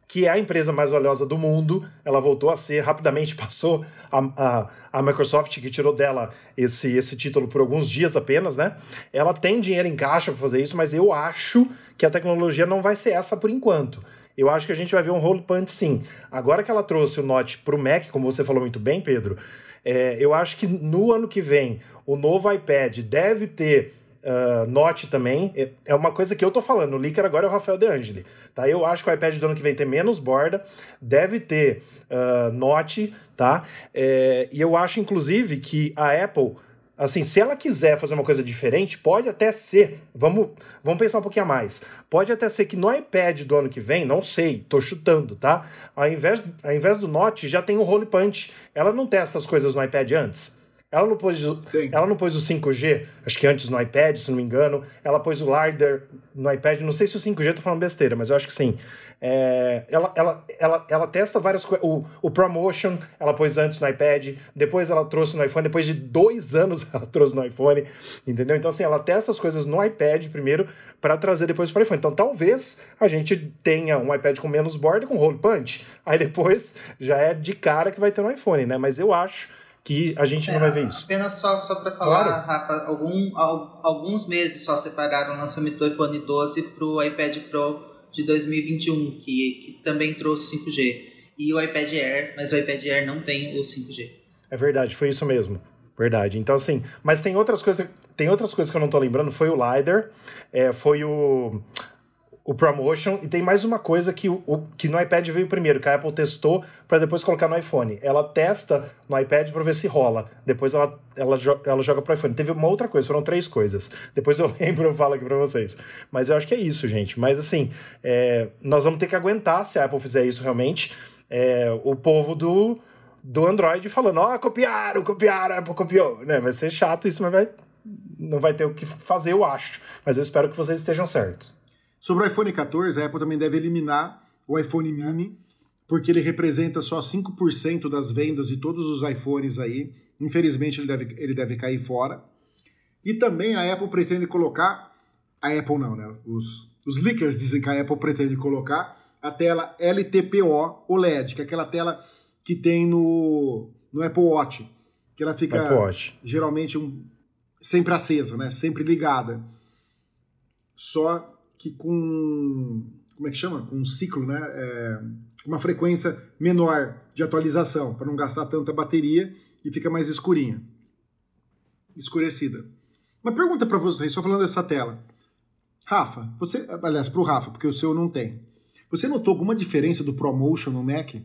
que é a empresa mais valiosa do mundo, ela voltou a ser, rapidamente passou a, a, a, Microsoft, que tirou dela esse, esse título por alguns dias apenas, né? Ela tem dinheiro em caixa para fazer isso, mas eu acho que a tecnologia não vai ser essa por enquanto. Eu acho que a gente vai ver um roll punch sim. Agora que ela trouxe o Note para o Mac, como você falou muito bem, Pedro, é, eu acho que no ano que vem o novo iPad deve ter uh, Note também. É, é uma coisa que eu tô falando. O leaker agora é o Rafael De Angeli. Tá? Eu acho que o iPad do ano que vem tem menos borda, deve ter uh, Note, tá? É, e eu acho, inclusive, que a Apple. Assim, se ela quiser fazer uma coisa diferente, pode até ser. Vamos, vamos pensar um pouquinho a mais. Pode até ser que no iPad do ano que vem, não sei, tô chutando, tá? Ao invés, ao invés do Note, já tem o Hole Punch. Ela não tem essas coisas no iPad antes. Ela não pôs, ela não pôs o 5G, acho que antes no iPad, se não me engano. Ela pôs o LiDAR no iPad. Não sei se o 5G tô falando besteira, mas eu acho que sim. É, ela, ela, ela, ela testa várias coisas. O, o ProMotion ela pôs antes no iPad, depois ela trouxe no iPhone, depois de dois anos ela trouxe no iPhone, entendeu? Então, assim, ela testa as coisas no iPad primeiro para trazer depois para o iPhone. Então, talvez a gente tenha um iPad com menos borda, com hole punch. Aí depois já é de cara que vai ter no iPhone, né? Mas eu acho que a gente É, não vai ver isso. Apenas só, só para falar, Claro. Rafa, algum, al- alguns meses só separaram o lançamento do iPhone 12 para o iPad Pro de 2021, que, que também trouxe 5G. E o iPad Air, mas o iPad Air não tem o 5G. É verdade, foi isso mesmo. Verdade. Então, assim, mas tem outras coisas. Tem outras coisas que eu não tô lembrando. Foi o LiDAR, é, foi o, o Promotion, e tem mais uma coisa que, o, que no iPad veio primeiro, que a Apple testou para depois colocar no iPhone. Ela testa no iPad para ver se rola. Depois ela, ela, ela joga pro iPhone. Teve uma outra coisa, foram três coisas. Depois eu lembro, eu falo aqui para vocês. Mas eu acho que é isso, gente. Mas assim, é, nós vamos ter que aguentar se a Apple fizer isso realmente. É, o povo do do Android falando, ó, copiaram, copiaram, a Apple copiou, né? Vai ser chato isso, mas vai, não vai ter o que fazer, eu acho. Mas eu espero que vocês estejam certos. Sobre o iPhone 14, a Apple também deve eliminar o iPhone mini, porque ele representa só 5% das vendas de todos os iPhones aí. Infelizmente, ele deve, ele deve cair fora. E também a Apple pretende colocar. A Apple não, né? Os, os leakers dizem que a Apple pretende colocar a tela LTPO OLED, que é aquela tela que tem no, no Apple Watch. Que ela fica geralmente um, sempre acesa, né? Sempre ligada. Só que com. Como é que chama? Com um ciclo, né? É, uma frequência menor de atualização, para não gastar tanta bateria e fica mais escurinha. Escurecida. Uma pergunta para vocês, só falando dessa tela. Rafa, você. Aliás, para o Rafa, porque o seu não tem. Você notou alguma diferença do ProMotion no Mac?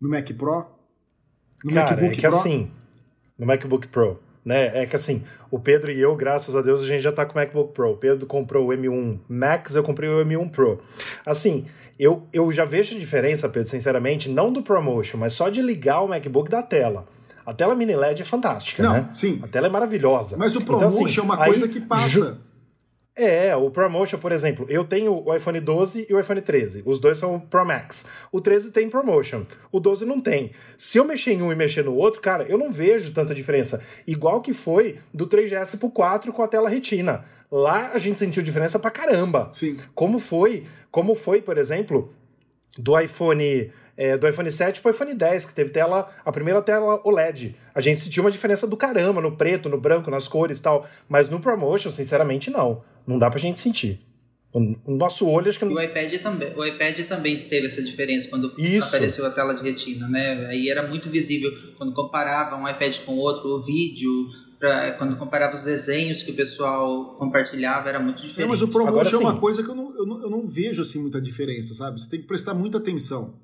No Mac Pro? No Cara, é que assim, no MacBook Pro, né? É que assim, o Pedro e eu, graças a Deus, a gente já tá com o MacBook Pro. O Pedro comprou o M1 Max, eu comprei o M1 Pro. Assim, eu, eu já vejo diferença, Pedro, sinceramente, não do ProMotion, mas só de ligar o MacBook da tela. A tela mini LED é fantástica, Não, né? sim. A tela é maravilhosa. Mas o Então, ProMotion assim, é uma coisa que passa. É, o ProMotion, por exemplo, eu tenho o iPhone 12 e o iPhone 13. Os dois são Pro Max. O 13 tem ProMotion, o 12 não tem. Se eu mexer em um e mexer no outro, cara, eu não vejo tanta diferença. Igual que foi do 3GS pro 4 com a tela retina. Lá a gente sentiu diferença pra caramba. Sim. Como foi, como foi, por exemplo, do iPhone é, do iPhone 7 pro iPhone 10, que teve tela, a primeira tela OLED. A gente sentiu uma diferença do caramba no preto, no branco, nas cores e tal. Mas no Promotion, sinceramente, não. Não dá pra gente sentir. O, nosso olho, acho que E não. o iPad também, o iPad também teve essa diferença quando Isso. apareceu a tela de retina, né? Aí era muito visível quando comparava um iPad com o outro, o vídeo, pra- quando comparava os desenhos que o pessoal compartilhava, era muito diferente. É, mas o ProMotion Agora, é uma coisa que eu não, eu, não, eu não vejo assim muita diferença, sabe? Você tem que prestar muita atenção.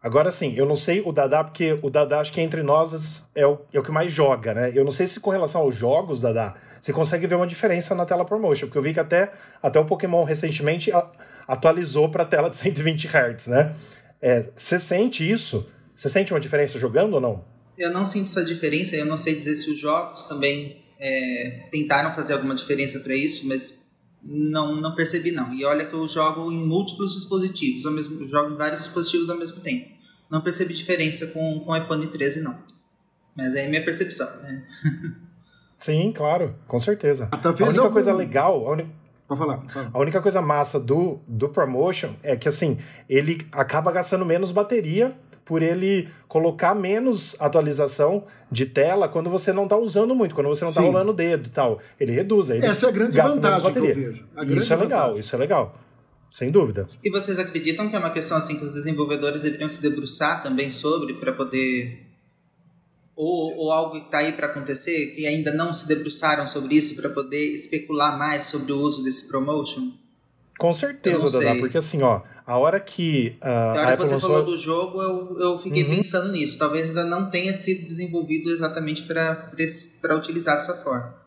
Agora sim, eu não sei o Dadá, porque o Dadá, acho que entre nós é o, é o que mais joga, né? Eu não sei se com relação aos jogos, Dadá, você consegue ver uma diferença na tela Promotion, porque eu vi que até, até o Pokémon recentemente a- atualizou para tela de 120 Hz, né? É, Você sente isso? Você sente uma diferença jogando ou não? Eu não sinto essa diferença, eu não sei dizer se os jogos também é, tentaram fazer alguma diferença para isso, mas não, não percebi não. E olha que eu jogo em múltiplos dispositivos, ao mesmo, eu jogo em vários dispositivos ao mesmo tempo. Não percebi diferença com, com o iPhone 13 não. Mas é a minha percepção, né? Sim, claro, com certeza. Ah, A única algum- coisa legal, a única, Pode falar, fala. A única coisa massa do, do Promotion é que, assim, ele acaba gastando menos bateria por ele colocar menos atualização de tela quando você não tá usando muito, quando você não tá Sim. rolando o dedo e tal. Ele reduz. aí ele Essa é a grande gasta menos vantagem que eu bateria. vejo. Isso é legal, vantagem. isso é legal. Sem dúvida. E vocês acreditam que é uma questão assim que os desenvolvedores deveriam se debruçar também sobre para poder ou, ou algo que está aí para acontecer que ainda não se debruçaram sobre isso para poder especular mais sobre o uso desse promotion? Com certeza, Dada, porque assim, ó, a hora que Na a hora que Apple você lançou... falou do jogo, eu, eu fiquei Uhum. pensando nisso. Talvez ainda não tenha sido desenvolvido exatamente para utilizar dessa forma.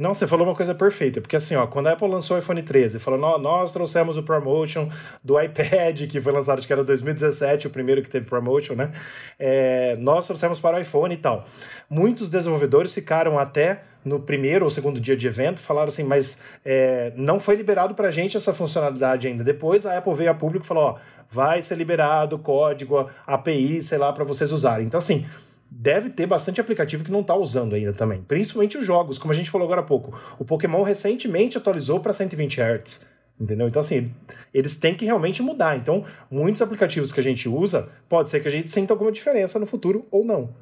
Não, você falou uma coisa perfeita, porque assim, ó, quando a Apple lançou o iPhone 13, falou, "Nó- nós trouxemos o promotion do iPad, que foi lançado, acho que era 2017, o primeiro que teve promotion, né? É, nós trouxemos para o iPhone e tal. Muitos desenvolvedores ficaram até no primeiro ou segundo dia de evento, falaram assim, mas é, não foi liberado pra gente essa funcionalidade ainda. Depois a Apple veio a público e falou, ó, vai ser liberado código, API, sei lá, para vocês usarem. Então, assim, deve ter bastante aplicativo que não está usando ainda também. Principalmente os jogos, como a gente falou agora há pouco. O Pokémon recentemente atualizou para 120 Hz. Entendeu? Então, assim, eles têm que realmente mudar. Então, muitos aplicativos que a gente usa, pode ser que a gente sinta alguma diferença no futuro ou não.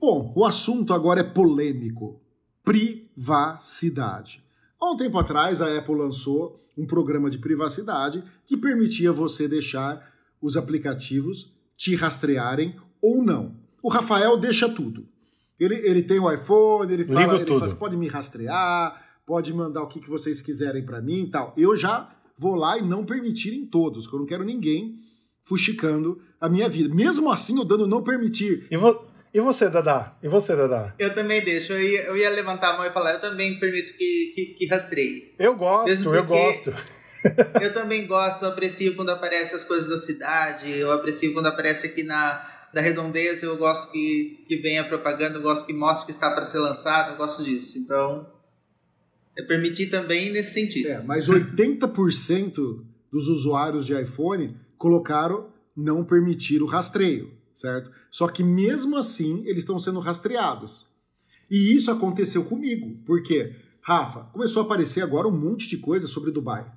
Bom, o assunto agora é polêmico: privacidade. Há um tempo atrás, a Apple lançou um programa de privacidade que permitia você deixar os aplicativos te rastrearem ou não. O Rafael deixa tudo. Ele, ele tem o iPhone, ele fala, ele fala, pode me rastrear, pode mandar o que, que vocês quiserem para mim e tal. Eu já vou lá e não permitir em todos, que eu não quero ninguém fuxicando a minha vida. Mesmo assim, eu dando não permitir. E, vo e você, Dadá? E você, Dadá? Eu também deixo. Eu ia, eu ia levantar a mão e falar, eu também permito que, que, que rastreie. Eu gosto, eu gosto. eu também gosto, eu aprecio quando aparecem as coisas da cidade, eu aprecio quando aparece aqui na da redondeza, eu gosto que, que venha propaganda, eu gosto que mostre que está para ser lançado, eu gosto disso. Então, eu permiti também nesse sentido. É, mas 80% dos usuários de iPhone colocaram não permitir o rastreio, certo? Só que mesmo assim, eles estão sendo rastreados. E isso aconteceu comigo, porque, Rafa, começou a aparecer agora um monte de coisa sobre Dubai.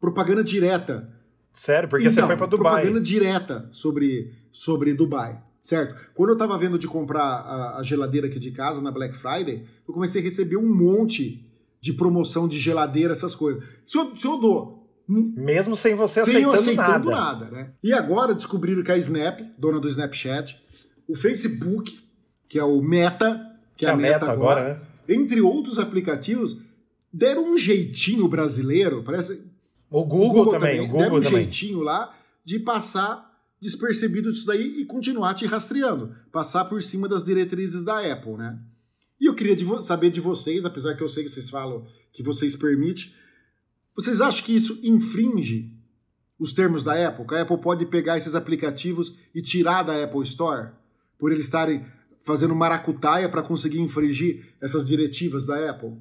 Propaganda direta. Sério? Porque então, você foi para Dubai. Propaganda direta sobre, sobre Dubai, certo? Quando eu estava vendo de comprar a, a, geladeira aqui de casa na Black Friday, eu comecei a receber um monte de promoção de geladeira, essas coisas. Se eu, se eu dou mesmo sem você sem aceitando, aceitando nada. nada né? E agora descobriram que a Snap, dona do Snapchat, o Facebook, que é o Meta, que, que é a Meta, Meta agora, agora né? entre outros aplicativos, deram um jeitinho brasileiro, parece o Google, o Google também, também, o Google deram um também. jeitinho lá de passar despercebido disso daí e continuar te rastreando, passar por cima das diretrizes da Apple, né? E eu queria de saber de vocês, apesar que eu sei que vocês falam que vocês permitem, vocês acham que isso infringe os termos da Apple? Que a Apple pode pegar esses aplicativos e tirar da Apple Store por eles estarem fazendo maracutaia para conseguir infringir essas diretivas da Apple?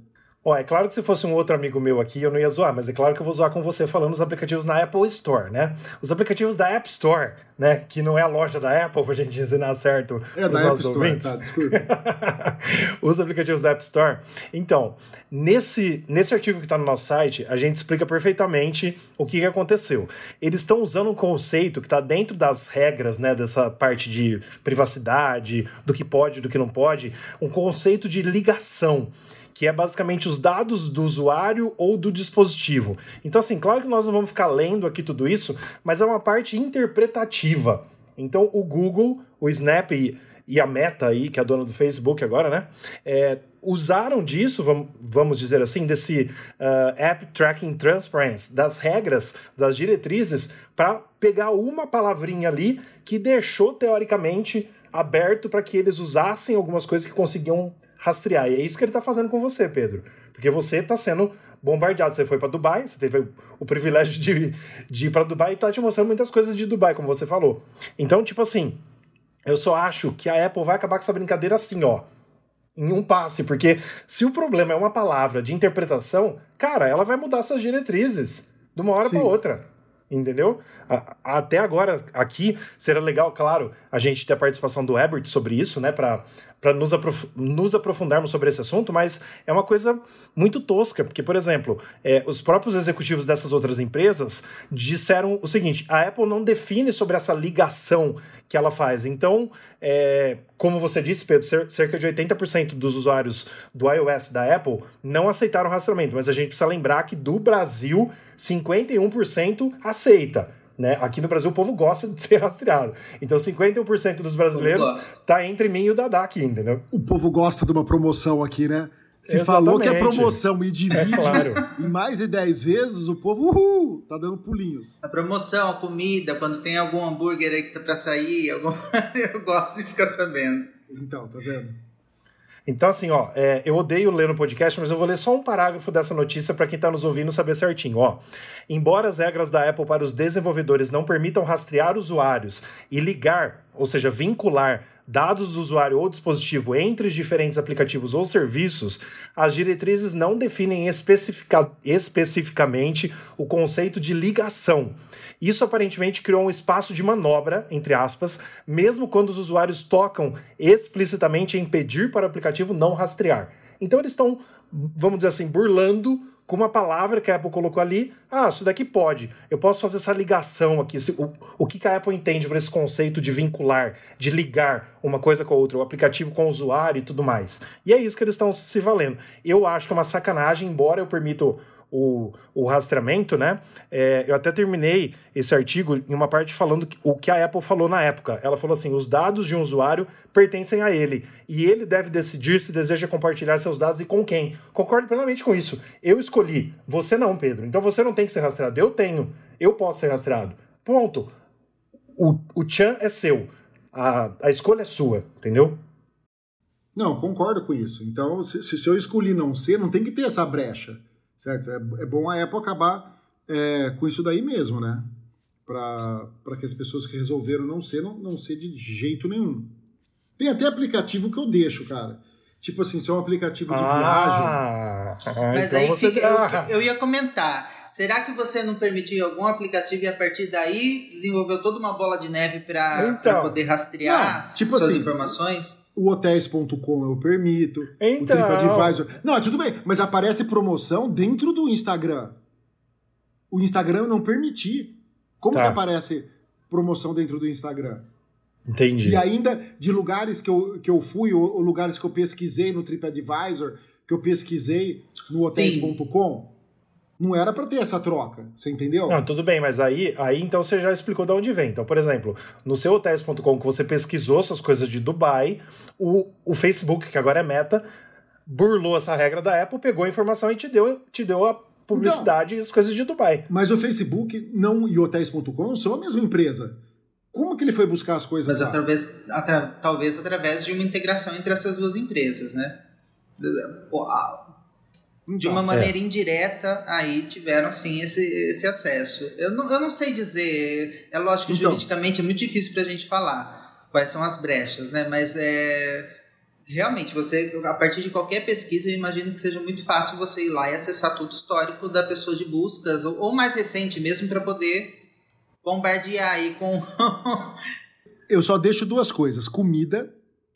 Ó, é claro que se fosse um outro amigo meu aqui, eu não ia zoar, mas é claro que eu vou zoar com você falando os aplicativos na Apple Store, né? Os aplicativos da App Store, né? Que não é a loja da Apple, pra gente ensinar certo é, os nossos App ouvintes. Store, tá, desculpa. os aplicativos da App Store. Então, nesse, nesse artigo que está no nosso site, a gente explica perfeitamente o que, que aconteceu. Eles estão usando um conceito que está dentro das regras, né? Dessa parte de privacidade, do que pode, do que não pode, um conceito de ligação que é basicamente os dados do usuário ou do dispositivo. Então, assim, claro que nós não vamos ficar lendo aqui tudo isso, mas é uma parte interpretativa. Então, o Google, o Snap e, e a Meta aí, que é a dona do Facebook agora, né? É, usaram disso, vamos, dizer assim, desse uh, App Tracking Transparency, das regras, das diretrizes, para pegar uma palavrinha ali que deixou, teoricamente, aberto para que eles usassem algumas coisas que conseguiam rastrear. E é isso que ele está fazendo com você, Pedro. Porque você está sendo bombardeado. Você foi para Dubai, você teve o privilégio de, de ir para Dubai e está te mostrando muitas coisas de Dubai, como você falou. Então, tipo assim, eu só acho que a Apple vai acabar com essa brincadeira assim, ó. Em um passe, porque se o problema é uma palavra de interpretação, cara, ela vai mudar essas diretrizes de uma hora para outra entendeu? até agora, aqui, seria legal, claro, a gente ter a participação do Ebert sobre isso, né, para nos, aprof nos aprofundarmos sobre esse assunto, mas é uma coisa muito tosca, porque, por exemplo, é, os próprios executivos dessas outras empresas disseram o seguinte: a Apple não define sobre essa ligação que ela faz. Então, é, como você disse, Pedro, cerca de 80% dos usuários do iOS da Apple não aceitaram rastreamento, mas a gente precisa lembrar que do Brasil, 51% aceita. Né? Aqui no Brasil o povo gosta de ser rastreado. Então 51% dos brasileiros tá entre mim e o Dadá aqui, entendeu? O povo gosta de uma promoção aqui, né? Se Exatamente. falou que é promoção e divide é claro. em mais de 10 vezes, o povo uhul, tá dando pulinhos. A promoção, a comida, quando tem algum hambúrguer aí que tá pra sair, algum... eu gosto de ficar sabendo. Então, tá vendo? Então, assim, ó, é, eu odeio ler no podcast, mas eu vou ler só um parágrafo dessa notícia para quem está nos ouvindo saber certinho. Ó, embora as regras da Apple para os desenvolvedores não permitam rastrear usuários e ligar, ou seja, vincular dados do usuário ou dispositivo entre diferentes aplicativos ou serviços, as diretrizes não definem especifica especificamente o conceito de ligação. Isso aparentemente criou um espaço de manobra, entre aspas, mesmo quando os usuários tocam explicitamente em pedir para o aplicativo não rastrear. Então eles estão, vamos dizer assim, burlando com uma palavra que a Apple colocou ali, ah, isso daqui pode. Eu posso fazer essa ligação aqui. O, o que, a Apple entende por esse conceito de vincular, de ligar uma coisa com a outra, o aplicativo com o usuário e tudo mais. E é isso que eles estão se valendo. Eu acho que é uma sacanagem, embora eu permito o, o rastreamento, né? É, eu até terminei esse artigo em uma parte falando o que a Apple falou na época. Ela falou assim: os dados de um usuário pertencem a ele e ele deve decidir se deseja compartilhar seus dados e com quem. Concordo plenamente com isso. Eu escolhi, você não, Pedro. Então você não tem que ser rastreado. Eu tenho, eu posso ser rastreado. Ponto. O, o Chan é seu. A, a escolha é sua, entendeu? Não, concordo com isso. Então, se, se eu escolhi não ser, não tem que ter essa brecha certo? É, é bom a Apple acabar é, com isso daí mesmo, né? Para que as pessoas que resolveram não ser, não, não ser de jeito nenhum. Tem até aplicativo que eu deixo, cara. Tipo assim, se é um aplicativo de ah, viagem. Mas então aí fica, eu, eu, ia comentar. Será que você não permitiu algum aplicativo e a partir daí desenvolveu toda uma bola de neve para então, poder rastrear não, tipo suas assim, informações? O hotéis.com eu permito, então... o TripAdvisor... Não, tudo bem, mas aparece promoção dentro do Instagram. O Instagram não permitir. Como tá. que aparece promoção dentro do Instagram? Entendi. E ainda de lugares que eu, que eu fui, ou, ou lugares que eu pesquisei no TripAdvisor, que eu pesquisei no hotéis.com, não era para ter essa troca, você entendeu? Não, tudo bem, mas aí, aí então você já explicou de onde vem. Então, por exemplo, no seu hotels.com que você pesquisou suas coisas de Dubai, o, o Facebook, que agora é Meta, burlou essa regra da Apple, pegou a informação e te deu, te deu a publicidade e as coisas de Dubai. Mas o Facebook não e hotéis.com são a mesma empresa. Como que ele foi buscar as coisas Mas lá? Através, atra, talvez através de uma integração entre essas duas empresas, né? De uma maneira é. indireta, aí tiveram sim esse, esse acesso. Eu não, eu não sei dizer, é lógico que então, juridicamente é muito difícil para a gente falar quais são as brechas, né? Mas é, realmente, você, a partir de qualquer pesquisa, eu imagino que seja muito fácil você ir lá e acessar tudo histórico da pessoa de buscas, ou, ou mais recente mesmo, para poder bombardear aí com. eu só deixo duas coisas: comida,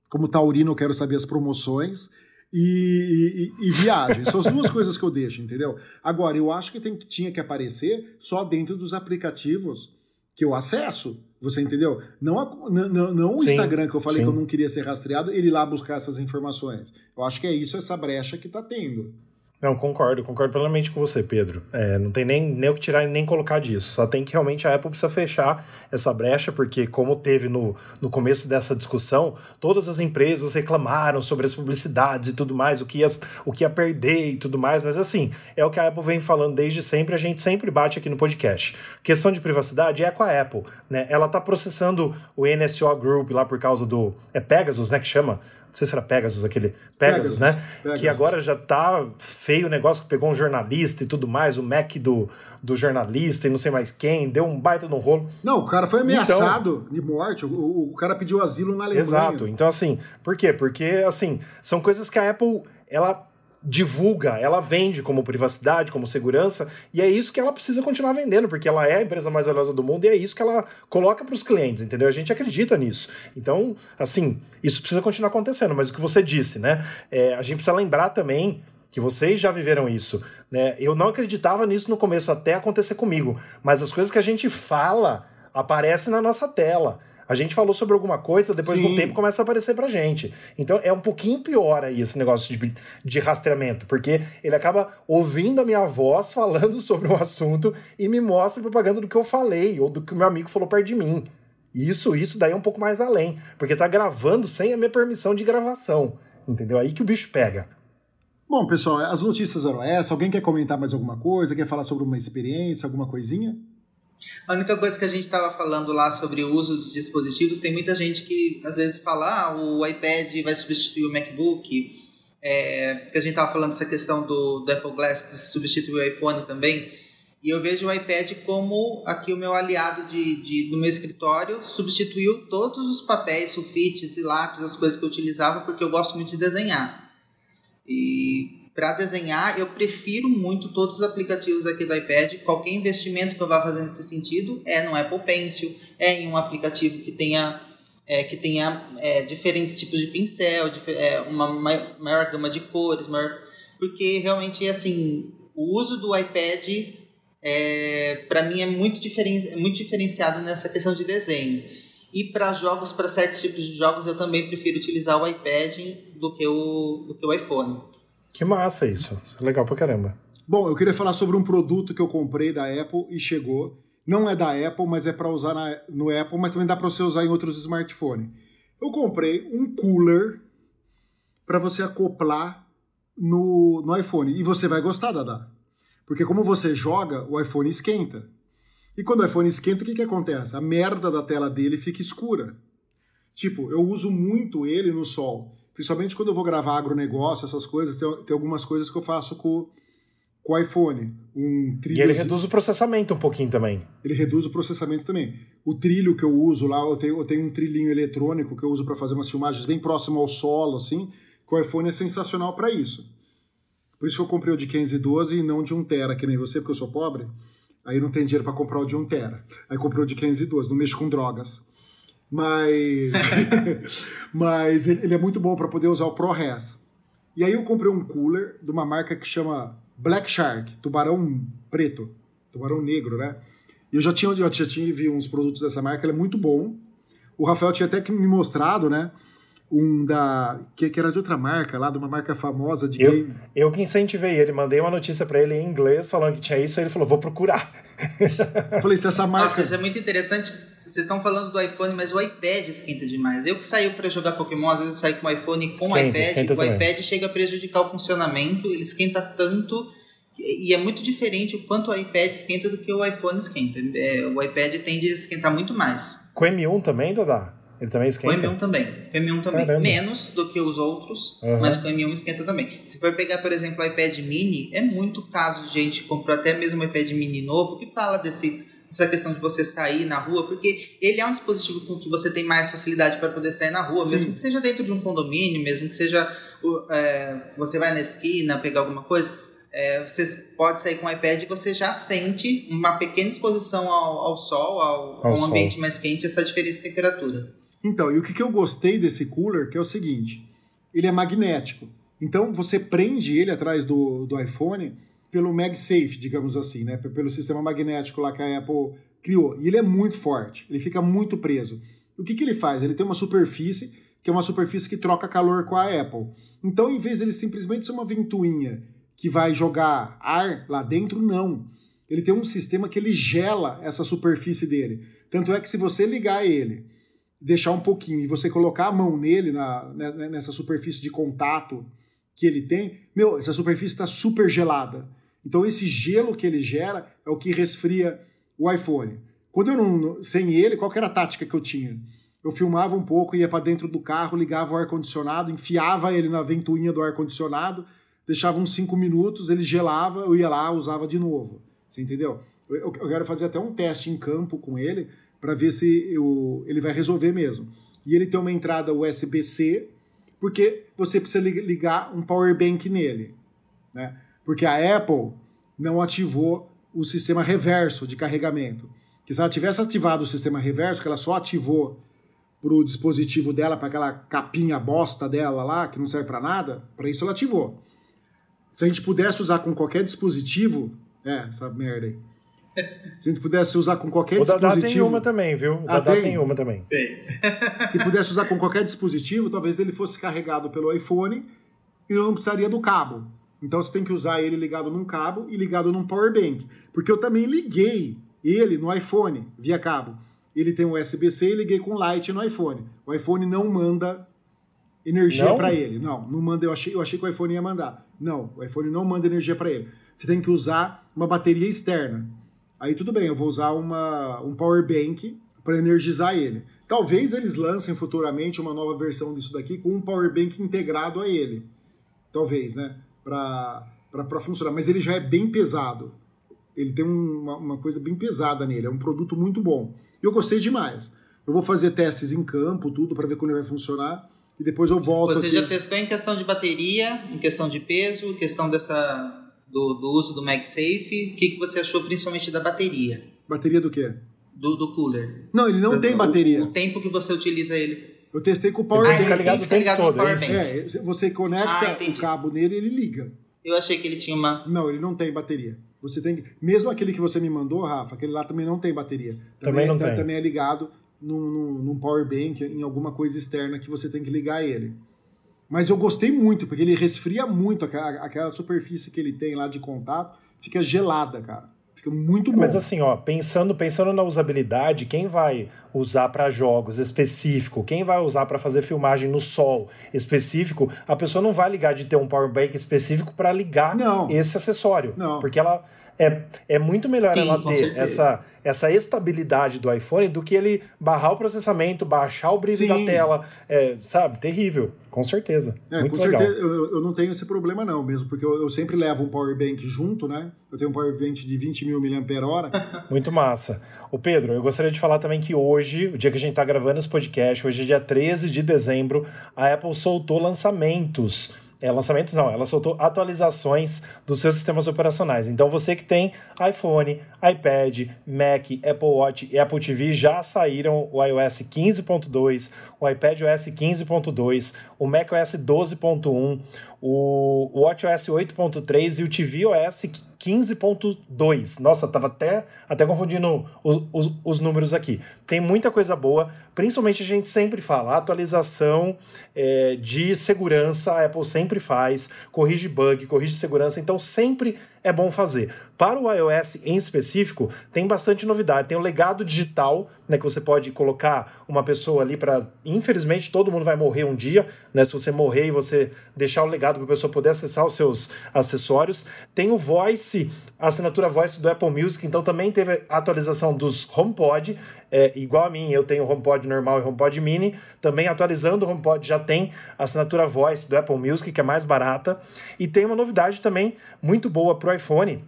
como taurino, eu quero saber as promoções e, e, e, viagem. São as duas coisas que eu deixo, entendeu? Agora, eu acho que, tem, que tinha que aparecer só dentro dos aplicativos que eu acesso. Você entendeu? Não, a, não, não o Instagram que eu falei sim. que eu não queria ser rastreado, ele lá buscar essas informações. Eu acho que é isso, essa brecha que está tendo. Não, concordo, concordo plenamente com você, Pedro. É, não tem nem, nem o que tirar nem colocar disso. Só tem que realmente a Apple precisa fechar essa brecha, porque, como teve no, no começo dessa discussão, todas as empresas reclamaram sobre as publicidades e tudo mais, o que, ia, o que ia perder e tudo mais, mas assim, é o que a Apple vem falando desde sempre, a gente sempre bate aqui no podcast. Questão de privacidade é com a Apple, né? Ela tá processando o NSO Group lá por causa do. É Pegasus, né? Que chama? Não sei se era Pegasus, aquele. Pegasus, Pegasus né? Pegasus. Que agora já tá feio o negócio que pegou um jornalista e tudo mais, o Mac do, do jornalista e não sei mais quem, deu um baita no rolo. Não, o cara foi ameaçado então, de morte, o, o cara pediu asilo na Alemanha. Exato. Então, assim, por quê? Porque, assim, são coisas que a Apple, ela divulga, ela vende como privacidade, como segurança, e é isso que ela precisa continuar vendendo, porque ela é a empresa mais valiosa do mundo e é isso que ela coloca para os clientes, entendeu? A gente acredita nisso. Então, assim, isso precisa continuar acontecendo, mas o que você disse, né? É, a gente precisa lembrar também que vocês já viveram isso, né? Eu não acreditava nisso no começo até acontecer comigo, mas as coisas que a gente fala aparecem na nossa tela. A gente falou sobre alguma coisa, depois Sim. do tempo começa a aparecer pra gente. Então é um pouquinho pior aí esse negócio de, de rastreamento, porque ele acaba ouvindo a minha voz falando sobre um assunto e me mostra propaganda do que eu falei ou do que o meu amigo falou perto de mim. Isso, isso daí é um pouco mais além, porque tá gravando sem a minha permissão de gravação. Entendeu? Aí que o bicho pega. Bom, pessoal, as notícias eram essas. Alguém quer comentar mais alguma coisa? Quer falar sobre uma experiência, alguma coisinha? A única coisa que a gente estava falando lá sobre o uso de dispositivos, tem muita gente que às vezes fala, ah, o iPad vai substituir o MacBook, é, que a gente estava falando dessa questão do, do Apple Glass de substituir o iPhone também, e eu vejo o iPad como aqui o meu aliado de, de, no meu escritório, substituiu todos os papéis, sulfites e lápis, as coisas que eu utilizava, porque eu gosto muito de desenhar. E para desenhar, eu prefiro muito todos os aplicativos aqui do iPad. Qualquer investimento que eu vá fazer nesse sentido é no Apple Pencil, é em um aplicativo que tenha, é, que tenha é, diferentes tipos de pincel, é, uma maior, maior, gama de cores, maior, porque realmente assim o o uso do iPad é, para mim é muito, diferen, é muito diferenciado nessa questão de desenho. E para jogos, para certos tipos de jogos, eu também prefiro utilizar o iPad do que o, do que o iPhone. Que massa isso. legal pra caramba. Bom, eu queria falar sobre um produto que eu comprei da Apple e chegou. Não é da Apple, mas é para usar na, no Apple, mas também dá para você usar em outros smartphones. Eu comprei um cooler para você acoplar no, no iPhone. E você vai gostar, Dada. Porque como você joga, o iPhone esquenta. E quando o iPhone esquenta, o que, que acontece? A merda da tela dele fica escura. Tipo, eu uso muito ele no sol. Principalmente quando eu vou gravar agronegócio, essas coisas, tem, tem algumas coisas que eu faço com, com o iPhone. Um trilho... E ele reduz o processamento um pouquinho também. Ele reduz o processamento também. O trilho que eu uso lá, eu tenho, eu tenho um trilhinho eletrônico que eu uso para fazer umas filmagens bem próximo ao solo, assim, que o iPhone é sensacional para isso. Por isso que eu comprei o de 512 e não de 1 tera, que nem você, porque eu sou pobre. Aí não tem dinheiro para comprar o de 1 tera. Aí comprei o de 512, não mexo com drogas. Mas, mas ele é muito bom para poder usar o ProRes. E aí eu comprei um cooler de uma marca que chama Black Shark, tubarão preto, tubarão negro, né? E eu já tinha, eu já tive uns produtos dessa marca, ele é muito bom. O Rafael tinha até que me mostrado, né? Um da que, que, era de outra marca, lá de uma marca famosa de eu, game. Eu que incentivei ele, mandei uma notícia para ele em inglês falando que tinha isso, aí ele falou: "Vou procurar". Eu falei: "Se essa marca Nossa, isso é muito interessante. Vocês estão falando do iPhone, mas o iPad esquenta demais. Eu que saio para jogar Pokémon, às vezes eu saio com o iPhone com esquenta, o iPad, esquenta o também. iPad chega a prejudicar o funcionamento, ele esquenta tanto e é muito diferente o quanto o iPad esquenta do que o iPhone esquenta. É, o iPad tende a esquentar muito mais. Com M1 também, Dodá? Ele também esquenta? Com M1 também. Com M1 também. Caramba. Menos do que os outros, uhum. mas com M1 esquenta também. Se for pegar, por exemplo, o iPad mini, é muito caso de gente comprou até mesmo o iPad mini novo que fala desse, dessa questão de você sair na rua, porque ele é um dispositivo com que você tem mais facilidade para poder sair na rua, Sim. mesmo que seja dentro de um condomínio, mesmo que seja é, você vai na esquina pegar alguma coisa. É, você pode sair com o iPad e você já sente uma pequena exposição ao, ao sol, ao, ao, ao ambiente mais quente, essa diferença de temperatura. Então, e o que, que eu gostei desse cooler, que é o seguinte, ele é magnético. Então, você prende ele atrás do, do iPhone pelo MagSafe, digamos assim, né? pelo sistema magnético lá que a Apple criou. E ele é muito forte, ele fica muito preso. O que, que ele faz? Ele tem uma superfície, que é uma superfície que troca calor com a Apple. Então, em vez de ele simplesmente ser uma ventoinha que vai jogar ar lá dentro, não. Ele tem um sistema que ele gela essa superfície dele. Tanto é que se você ligar ele deixar um pouquinho e você colocar a mão nele, na, né, né, nessa superfície de contato que ele tem, meu, essa superfície está super gelada. Então esse gelo que ele gera é o que resfria o iPhone. Quando eu não, sem ele, qual era a tática que eu tinha? Eu filmava um pouco, ia para dentro do carro, ligava o ar-condicionado, enfiava ele na ventoinha do ar-condicionado, deixava uns 5 minutos, ele gelava, eu ia lá, usava de novo. Você entendeu? Eu, eu quero fazer até um teste em campo com ele, para ver se eu, ele vai resolver mesmo. E ele tem uma entrada USB-C, porque você precisa ligar um power bank nele, né? Porque a Apple não ativou o sistema reverso de carregamento. Que se ela tivesse ativado o sistema reverso, que ela só ativou para o dispositivo dela, para aquela capinha bosta dela lá, que não serve para nada, para isso ela ativou. Se a gente pudesse usar com qualquer dispositivo, é, essa merda aí. Se a gente pudesse usar com qualquer o dispositivo. O Dada tem uma também, viu? O ah, Dada tem? tem uma também. Tem. Se pudesse usar com qualquer dispositivo, talvez ele fosse carregado pelo iPhone e não precisaria do cabo. Então você tem que usar ele ligado num cabo e ligado num power bank. Porque eu também liguei ele no iPhone via cabo. Ele tem um USB-C e liguei com Light no iPhone. O iPhone não manda energia para ele. Não, não manda. Eu achei, eu achei que o iPhone ia mandar. Não, o iPhone não manda energia para ele. Você tem que usar uma bateria externa. Aí tudo bem, eu vou usar uma, um power bank para energizar ele. Talvez eles lancem futuramente uma nova versão disso daqui com um power bank integrado a ele. Talvez, né? Para funcionar. Mas ele já é bem pesado. Ele tem uma, uma coisa bem pesada nele. É um produto muito bom. E eu gostei demais. Eu vou fazer testes em campo, tudo, para ver como ele vai funcionar. E depois eu volto. Você aqui. já testou em questão de bateria, em questão de peso, em questão dessa do, do uso do MagSafe, o que, que você achou principalmente da bateria? Bateria do quê? Do, do cooler. Não, ele não tem bateria. O, o, tempo que você utiliza ele. Eu testei com o Power Bank. Fica ligado, fica ligado todo, é, é, você conecta ah, o cabo nele e ele liga. Eu achei que ele tinha uma. Não, ele não tem bateria. Você tem que... Mesmo aquele que você me mandou, Rafa, aquele lá também não tem bateria. Também não é, tem. Também é ligado num, num, num power bank, em alguma coisa externa que você tem que ligar ele. Mas eu gostei muito, porque ele resfria muito aquela, aquela superfície que ele tem lá de contato, fica gelada, cara. Fica muito bom. Mas assim, ó, pensando, pensando na usabilidade, quem vai usar para jogos específico, quem vai usar para fazer filmagem no sol específico, a pessoa não vai ligar de ter um power bank específico para ligar Não. esse acessório, Não. porque ela é, é muito melhor Sim, ela ter certeza. essa essa estabilidade do iPhone do que ele barrar o processamento, baixar o brilho Sim. da tela, é, sabe? Terrível, com certeza. É, muito com legal. certeza, eu, eu não tenho esse problema não, mesmo, porque eu, eu sempre levo um power bank junto, né? Eu tenho um power bank de 20 mil mAh. Muito massa. O Pedro, eu gostaria de falar também que hoje, o dia que a gente está gravando esse podcast, hoje é dia 13 de dezembro, a Apple soltou lançamentos. É, lançamentos não, ela soltou atualizações dos seus sistemas operacionais. Então você que tem iPhone, iPad, Mac, Apple Watch e Apple TV já saíram o iOS 15.2, o iPad OS 15.2, o Mac OS 12.1, o WatchOS 8.3 e o tvOS 15.2. Nossa, tava até, até confundindo os, os, os números aqui. Tem muita coisa boa, principalmente a gente sempre fala, atualização é, de segurança, a Apple sempre faz, corrige bug, corrige segurança, então sempre é bom fazer. Para o iOS em específico, tem bastante novidade. Tem o legado digital, né, que você pode colocar uma pessoa ali para. Infelizmente, todo mundo vai morrer um dia, né? Se você morrer e você deixar o legado para a pessoa poder acessar os seus acessórios. Tem o Voice, a assinatura Voice do Apple Music, então também teve a atualização dos HomePod. É, igual a mim, eu tenho HomePod normal e HomePod mini. Também atualizando o HomePod já tem a assinatura Voice do Apple Music, que é mais barata. E tem uma novidade também muito boa para o iPhone,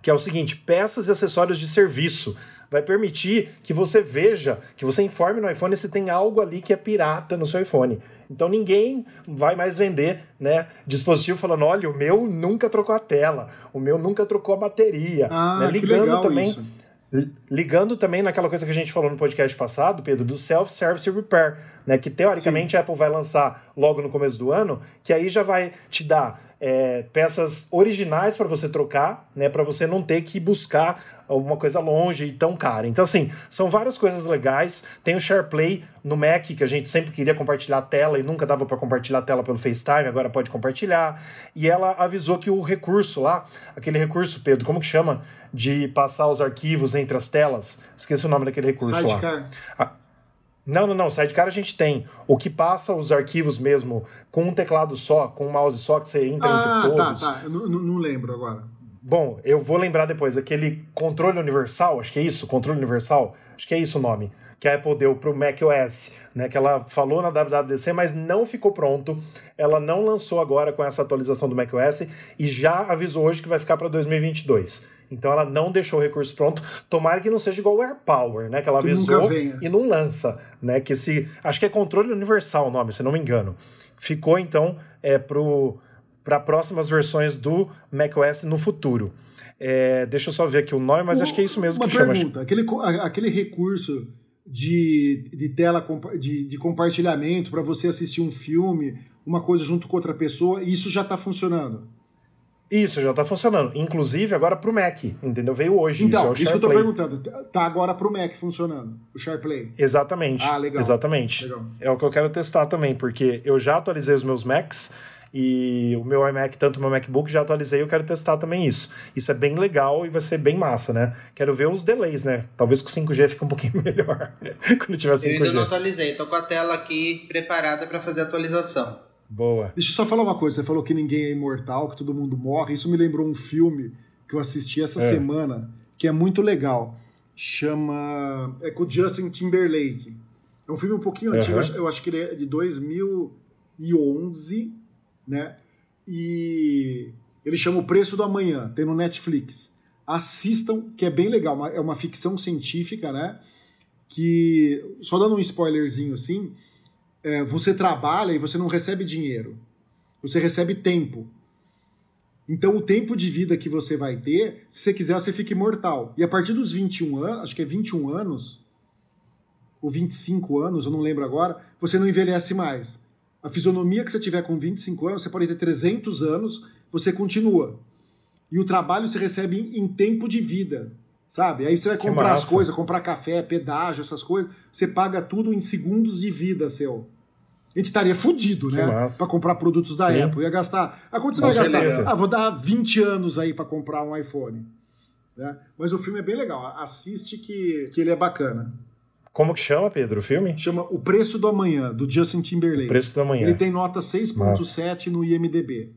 que é o seguinte: peças e acessórios de serviço. Vai permitir que você veja, que você informe no iPhone se tem algo ali que é pirata no seu iPhone. Então ninguém vai mais vender, né, dispositivo falando, olha, o meu nunca trocou a tela, o meu nunca trocou a bateria, Ah, né, que ligando legal também isso. Li- Ligando também naquela coisa que a gente falou no podcast passado, Pedro, do self-service repair, né? Que teoricamente a Apple vai lançar logo no começo do ano, que aí já vai te dar é, peças originais para você trocar, né? Para você não ter que buscar alguma coisa longe e tão cara. Então, assim, são várias coisas legais. Tem o SharePlay no Mac, que a gente sempre queria compartilhar a tela e nunca dava para compartilhar a tela pelo FaceTime, agora pode compartilhar. E ela avisou que o recurso lá, aquele recurso, Pedro, como que chama? De passar os arquivos entre as telas. Esqueci o nome daquele recurso lá. Sidecar. Não, não, não. Sidecar a gente tem. O que passa os arquivos mesmo com um teclado só, com um mouse só, que você entra Ah, entre tá, todos. tá. Eu não, não- não lembro agora. Bom, eu vou lembrar depois. Aquele controle universal, acho que é isso, controle universal, acho que é isso o nome, que a Apple deu para o macOS, né? Que ela falou na WWDC, mas não ficou pronto. Ela não lançou agora com essa atualização do macOS e já avisou hoje que vai ficar para 2022. Então ela não deixou o recurso pronto. Tomara que não seja igual o AirPower, né? Que ela Que avisou e não lança, né? Que esse, acho que é controle universal o nome, se não me engano. Ficou então é pro para próximas versões do macOS no futuro. É, deixa eu só ver aqui o nome, mas acho que é isso mesmo Uma que chama. pergunta. Aquele, co- a- aquele recurso de, de tela de, de compartilhamento para você assistir um filme, uma coisa junto com outra pessoa, isso já está funcionando. Isso, já tá funcionando. Inclusive agora pro Mac, entendeu? Veio hoje. Então, isso, é o isso que eu tô perguntando. Tá agora pro Mac funcionando, o SharePlay. Exatamente. Ah, legal. Exatamente. Legal. É o que eu quero testar também, porque eu já atualizei os meus Macs e o meu iMac, tanto o meu MacBook, já atualizei eu quero testar também isso. Isso é bem legal e vai ser bem massa, né? Quero ver os delays, né? Talvez com 5G fique um pouquinho melhor quando tiver Eu ainda não 5G. atualizei, tô com a tela aqui preparada para fazer a atualização. Boa. Deixa eu só falar uma coisa. Você falou que ninguém é imortal, que todo mundo morre. Isso me lembrou um filme que eu assisti essa É. semana, que é muito legal. Chama. É com o Justin Timberlake. É um filme um pouquinho antigo, Aham. eu acho- que ele é de 2011, né? E ele chama O Preço do Amanhã, tem no Netflix. Assistam, que é bem legal. É uma ficção científica, né? Que, só dando um spoilerzinho assim, é, você trabalha e você não recebe dinheiro. Você recebe tempo. Então, o tempo de vida que você vai ter, se você quiser, você fica imortal. E a partir dos 21 anos, acho que é 21 anos, ou 25 anos, eu não lembro agora, você não envelhece mais. A fisionomia que você tiver com 25 anos, você pode ter 300 anos, você continua. E o trabalho você recebe em, em tempo de vida, sabe? Aí você vai comprar as coisas, comprar café, pedágio, essas coisas, você paga tudo em segundos de vida seu. A gente estaria fudido, Que né? Pra comprar produtos da Sim. Apple. Ia gastar. Ah, quanto você vai gastar? Ah, vou dar 20 anos aí pra comprar um iPhone. né? Mas o filme é bem legal. Assiste que, que ele é bacana. Como que chama, Pedro, o filme? Chama O Preço do Amanhã, do Justin Timberlake. Preço da Manhã. Ele tem nota 6.7 no IMDB.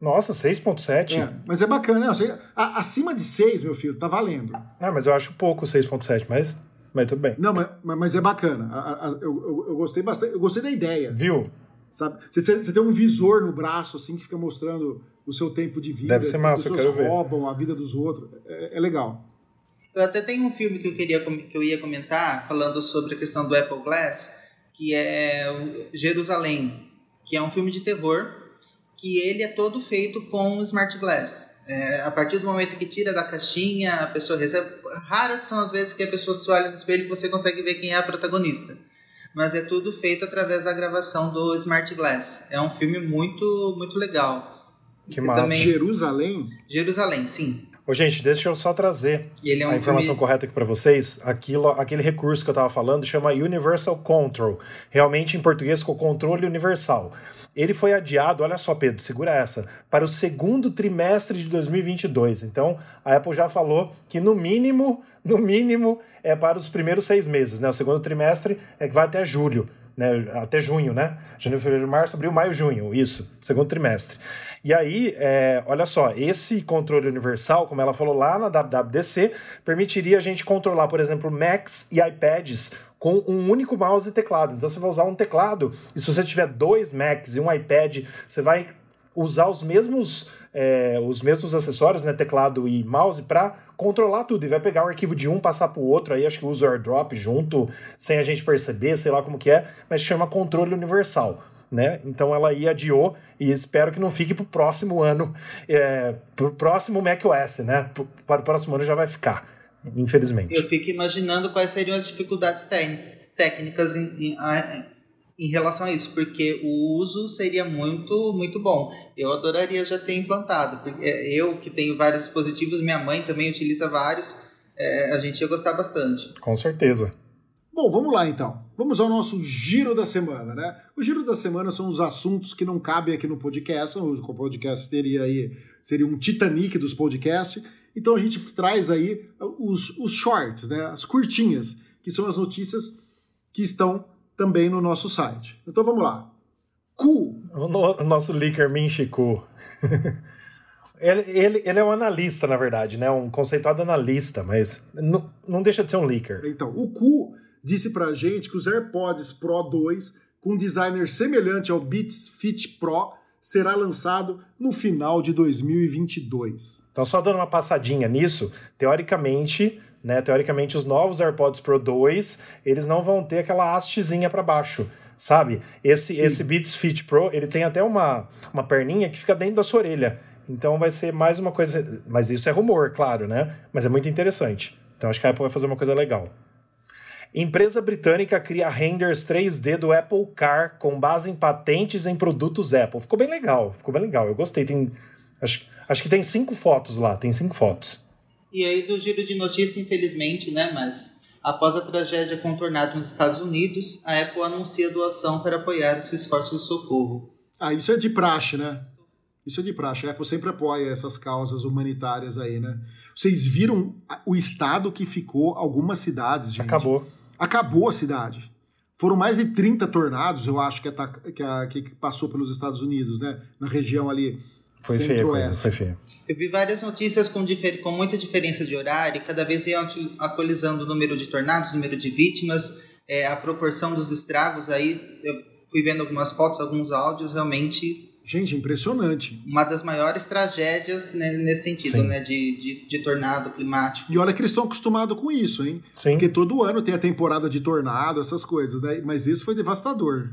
Nossa, 6.7? É, mas é bacana. Né? Acima de 6, meu filho, tá valendo. Ah, mas eu acho pouco 6.7, mas, mas tudo bem. Não, mas, mas- é bacana. A- a- eu, eu- eu gostei bastante. Eu gostei da ideia. Viu? Sabe? Você, você- tem um visor no braço, assim, que fica mostrando o seu tempo de vida. Deve ser massa, As eu pessoas quero ver. roubam a vida dos outros. É, é legal. Eu até tenho um filme que eu queria que eu ia comentar falando sobre a questão do Apple Glass, que é o Jerusalém, que é um filme de terror que ele é todo feito com Smart Glass. É, a partir do momento que tira da caixinha, a pessoa recebe. Raras são as vezes que a pessoa se olha no espelho e você consegue ver quem é a protagonista. Mas é tudo feito através da gravação do Smart Glass. É um filme muito, muito legal. Que massa. também- Jerusalém, Jerusalém, sim. Ô, gente, deixa eu só trazer ele é um a informação filme... correta aqui para vocês. Aquilo, aquele recurso que eu estava falando chama Universal Control. Realmente, em português, com controle universal. Ele foi adiado, olha só, Pedro, segura essa, para o segundo trimestre de 2022. Então, a Apple já falou que no mínimo, no mínimo, é para os primeiros seis meses, né? O segundo trimestre é que vai até julho, né? Até junho, né? Janeiro, fevereiro, março, abril, maio, junho. Isso, segundo trimestre. E aí, é, olha só, esse controle universal, como ela falou lá na WWDC, permitiria a gente controlar, por exemplo, Macs e iPads com um único mouse e teclado. Então você vai usar um teclado, e se você tiver dois Macs e um iPad, você vai usar os mesmos é, os mesmos acessórios, né, teclado e mouse, para controlar tudo. E vai pegar o arquivo de um, passar para o outro, aí acho que usa o AirDrop junto, sem a gente perceber, sei lá como que é, mas chama controle universal. Né? Então ela aí adiou e espero que não fique para o próximo ano, é, para o próximo macOS, né? Para o próximo ano já vai ficar, infelizmente. Eu fico imaginando quais seriam as dificuldades técnicas em, em, em relação a isso, porque o uso seria muito, muito bom. Eu adoraria já ter implantado, porque é, eu que tenho vários dispositivos, minha mãe também utiliza vários, é, a gente ia gostar bastante. Com certeza. Bom, vamos lá então. Vamos ao nosso giro da semana, né? O giro da semana são os assuntos que não cabem aqui no podcast. O podcast teria aí seria um Titanic dos podcasts. Então a gente traz aí os, os shorts, né? As curtinhas, que são as notícias que estão também no nosso site. Então vamos lá. Cu. O, no- o nosso leaker Minchiku. ele, ele, ele é um analista, na verdade, né? Um conceituado analista, mas não, não deixa de ser um leaker. Então, o Cu disse pra gente que os AirPods Pro 2, com um designer semelhante ao Beats Fit Pro, será lançado no final de 2022. Então, só dando uma passadinha nisso, teoricamente, né? Teoricamente, os novos AirPods Pro 2, eles não vão ter aquela hastezinha para baixo. Sabe? Esse, Sim. esse Beats Fit Pro, ele tem até uma, uma perninha que fica dentro da sua orelha. Então vai ser mais uma coisa. Mas isso é rumor, claro, né? Mas é muito interessante. Então acho que a Apple vai fazer uma coisa legal. Empresa britânica cria renders 3D do Apple Car com base em patentes em produtos Apple. Ficou bem legal, ficou bem legal. Eu gostei. Tem, acho, acho que tem cinco fotos lá, tem cinco fotos. E aí do giro de notícia, infelizmente, né, mas após a tragédia tornado nos Estados Unidos, a Apple anuncia doação para apoiar os esforços de socorro. Ah, isso é de praxe, né? Isso é de praxe. A Apple sempre apoia essas causas humanitárias aí, né? Vocês viram o estado que ficou algumas cidades, gente? Acabou. Acabou a cidade. Foram mais de 30 tornados, eu acho, que, ataca- que, a- que passou pelos Estados Unidos, né? Na região ali Foi feia coisa, centro-oeste. foi feia. Eu vi várias notícias com, difer- com muita diferença de horário, cada vez iam atu- atualizando o número de tornados, o número de vítimas, é, a proporção dos estragos. Aí eu fui vendo algumas fotos, alguns áudios, realmente Gente, impressionante. uma das maiores tragédias né, nesse sentido, Sim. né, de, de, de tornado climático. E olha que eles estão acostumados com isso, hein? Sim. Porque todo ano tem a temporada de tornado, essas coisas, né? Mas esse foi devastador.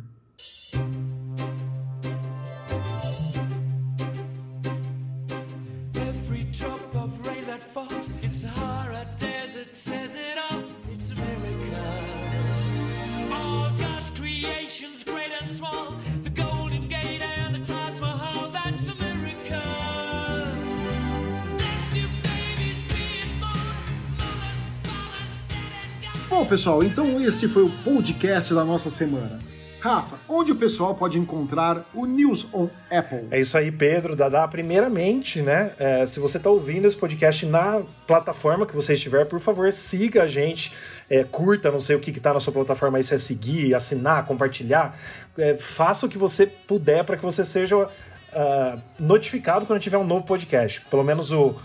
Pessoal, então esse foi o podcast da nossa semana. Rafa, onde o pessoal pode encontrar o News on Apple? É isso aí, Pedro, Dadá. Primeiramente, né, é, se você está ouvindo esse podcast na plataforma que você estiver, por favor, siga a gente, é, curta, não sei o que está na sua plataforma aí, se é seguir, assinar, compartilhar. É, faça o que você puder para que você seja uh, notificado quando tiver um novo podcast. Pelo menos o,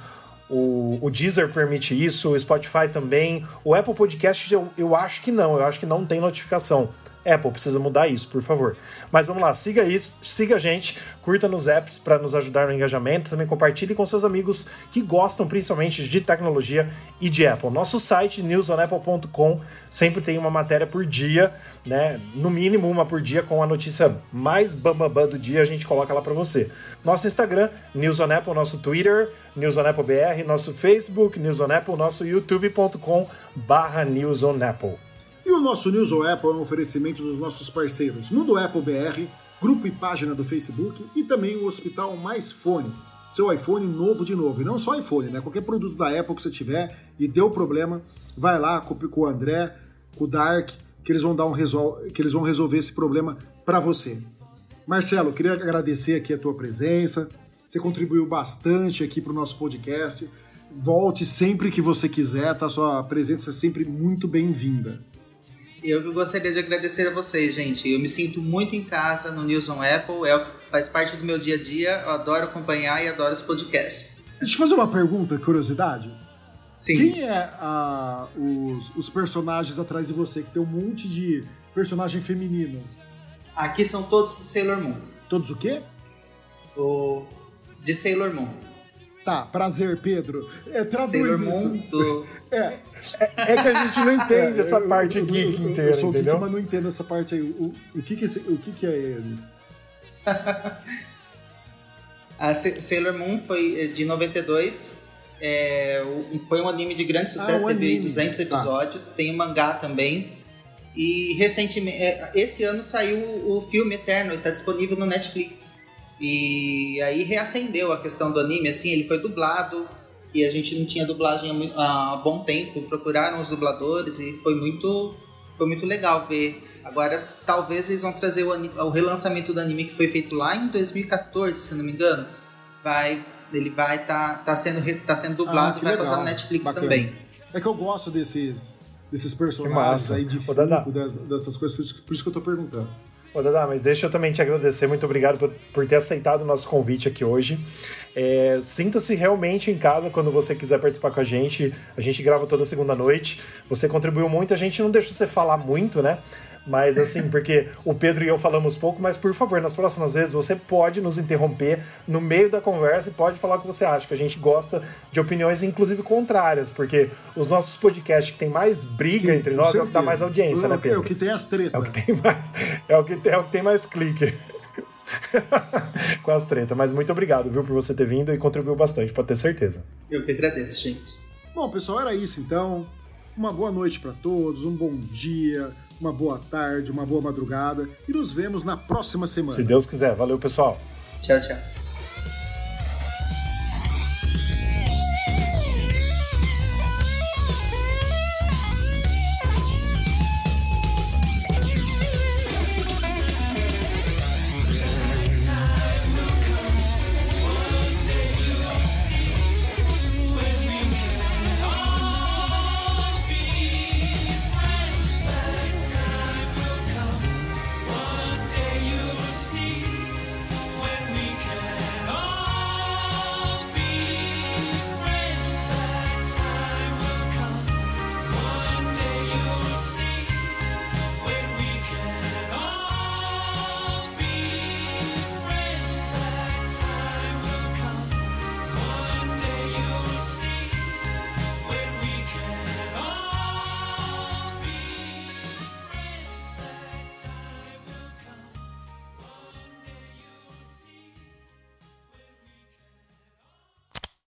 o, o Deezer permite isso, o Spotify também. O Apple Podcast eu, eu acho que não, eu acho que não tem notificação. Apple precisa mudar isso, por favor. Mas vamos lá, siga isso, siga a gente, curta nos apps para nos ajudar no engajamento, também compartilhe com seus amigos que gostam principalmente de tecnologia e de Apple. Nosso site newsonapple.com sempre tem uma matéria por dia, né? No mínimo uma por dia com a notícia mais bambambam do dia, a gente coloca lá para você. Nosso Instagram, News on Apple, nosso Twitter, News on Apple BR, nosso Facebook, News on Apple, nosso youtube.com/barra News on Apple. E o nosso News on Apple é um oferecimento dos nossos parceiros Mundo Apple BR, grupo e página do Facebook e também o Hospital Mais Fone. Seu iPhone novo de novo. E não só iPhone, né? Qualquer produto da Apple que você tiver e deu problema, vai lá com o André, com o Dark, que eles vão dar um resol... que eles vão resolver esse problema para você. Marcelo, queria agradecer aqui a tua presença. Você contribuiu bastante aqui para o nosso podcast. Volte sempre que você quiser, tá? Sua presença é sempre muito bem-vinda. Eu gostaria de agradecer a vocês, gente. Eu me sinto muito em casa no News on Apple, é o que faz parte do meu dia a dia. Eu adoro acompanhar e adoro os podcasts. Deixa eu fazer uma pergunta, curiosidade. Sim. Quem é os, os personagens atrás de você? Que tem um monte de personagem feminino. Aqui são todos de Sailor Moon. Todos o quê? O... De Sailor Moon. Tá, prazer, Pedro. É, traduz Sailor isso. Moon do... É, é, é, que a gente não entende essa parte eu, geek eu, inteira, eu sou entendeu? Geek, mas não entendo essa parte aí. O, o, que, que, o que, que é eles? a Sailor Moon foi eh, de 92. É, foi um anime de grande sucesso, ah, um teve anime. 200 episódios. Tem o um mangá também. E recentemente, esse ano saiu o filme Eterno, está disponível no Netflix. E aí reacendeu a questão do anime, assim, ele foi dublado e a gente não tinha dublagem há bom tempo, procuraram os dubladores e foi muito foi muito legal ver. Agora talvez eles vão trazer o, o relançamento do anime que foi feito lá em 2014, se não me engano. Vai ele vai estar tá, tá sendo tá sendo dublado Ah, e vai legal. passar no Netflix Bacana. também. É que eu gosto desses, desses personagens aí de das- dessas coisas, por isso, por isso que eu tô perguntando. Ô, Dadá, mas deixa eu também te agradecer. Muito obrigado por, por ter aceitado o nosso convite aqui hoje. É, Sinta-se realmente em casa quando você quiser participar com a gente. A gente grava toda segunda noite. Você contribuiu muito. A gente não deixa você falar muito, né? Mas assim, porque o Pedro e eu falamos pouco, mas por favor, nas próximas vezes você pode nos interromper no meio da conversa e pode falar o que você acha, que a gente gosta de opiniões, inclusive contrárias, porque os nossos podcasts que tem mais briga Sim, entre nós é o que dá mais audiência, é, né, Pedro? É o que tem as tretas. É o que tem mais, é o que tem, é o que tem mais clique. Com as tretas. Mas muito obrigado, viu, por você ter vindo e contribuiu bastante, pode ter certeza. Eu que agradeço, gente. Bom, pessoal, era isso então. Uma boa noite para todos, um bom dia, uma boa tarde, uma boa madrugada e nos vemos na próxima semana. Se Deus quiser. Valeu, pessoal. Tchau, tchau.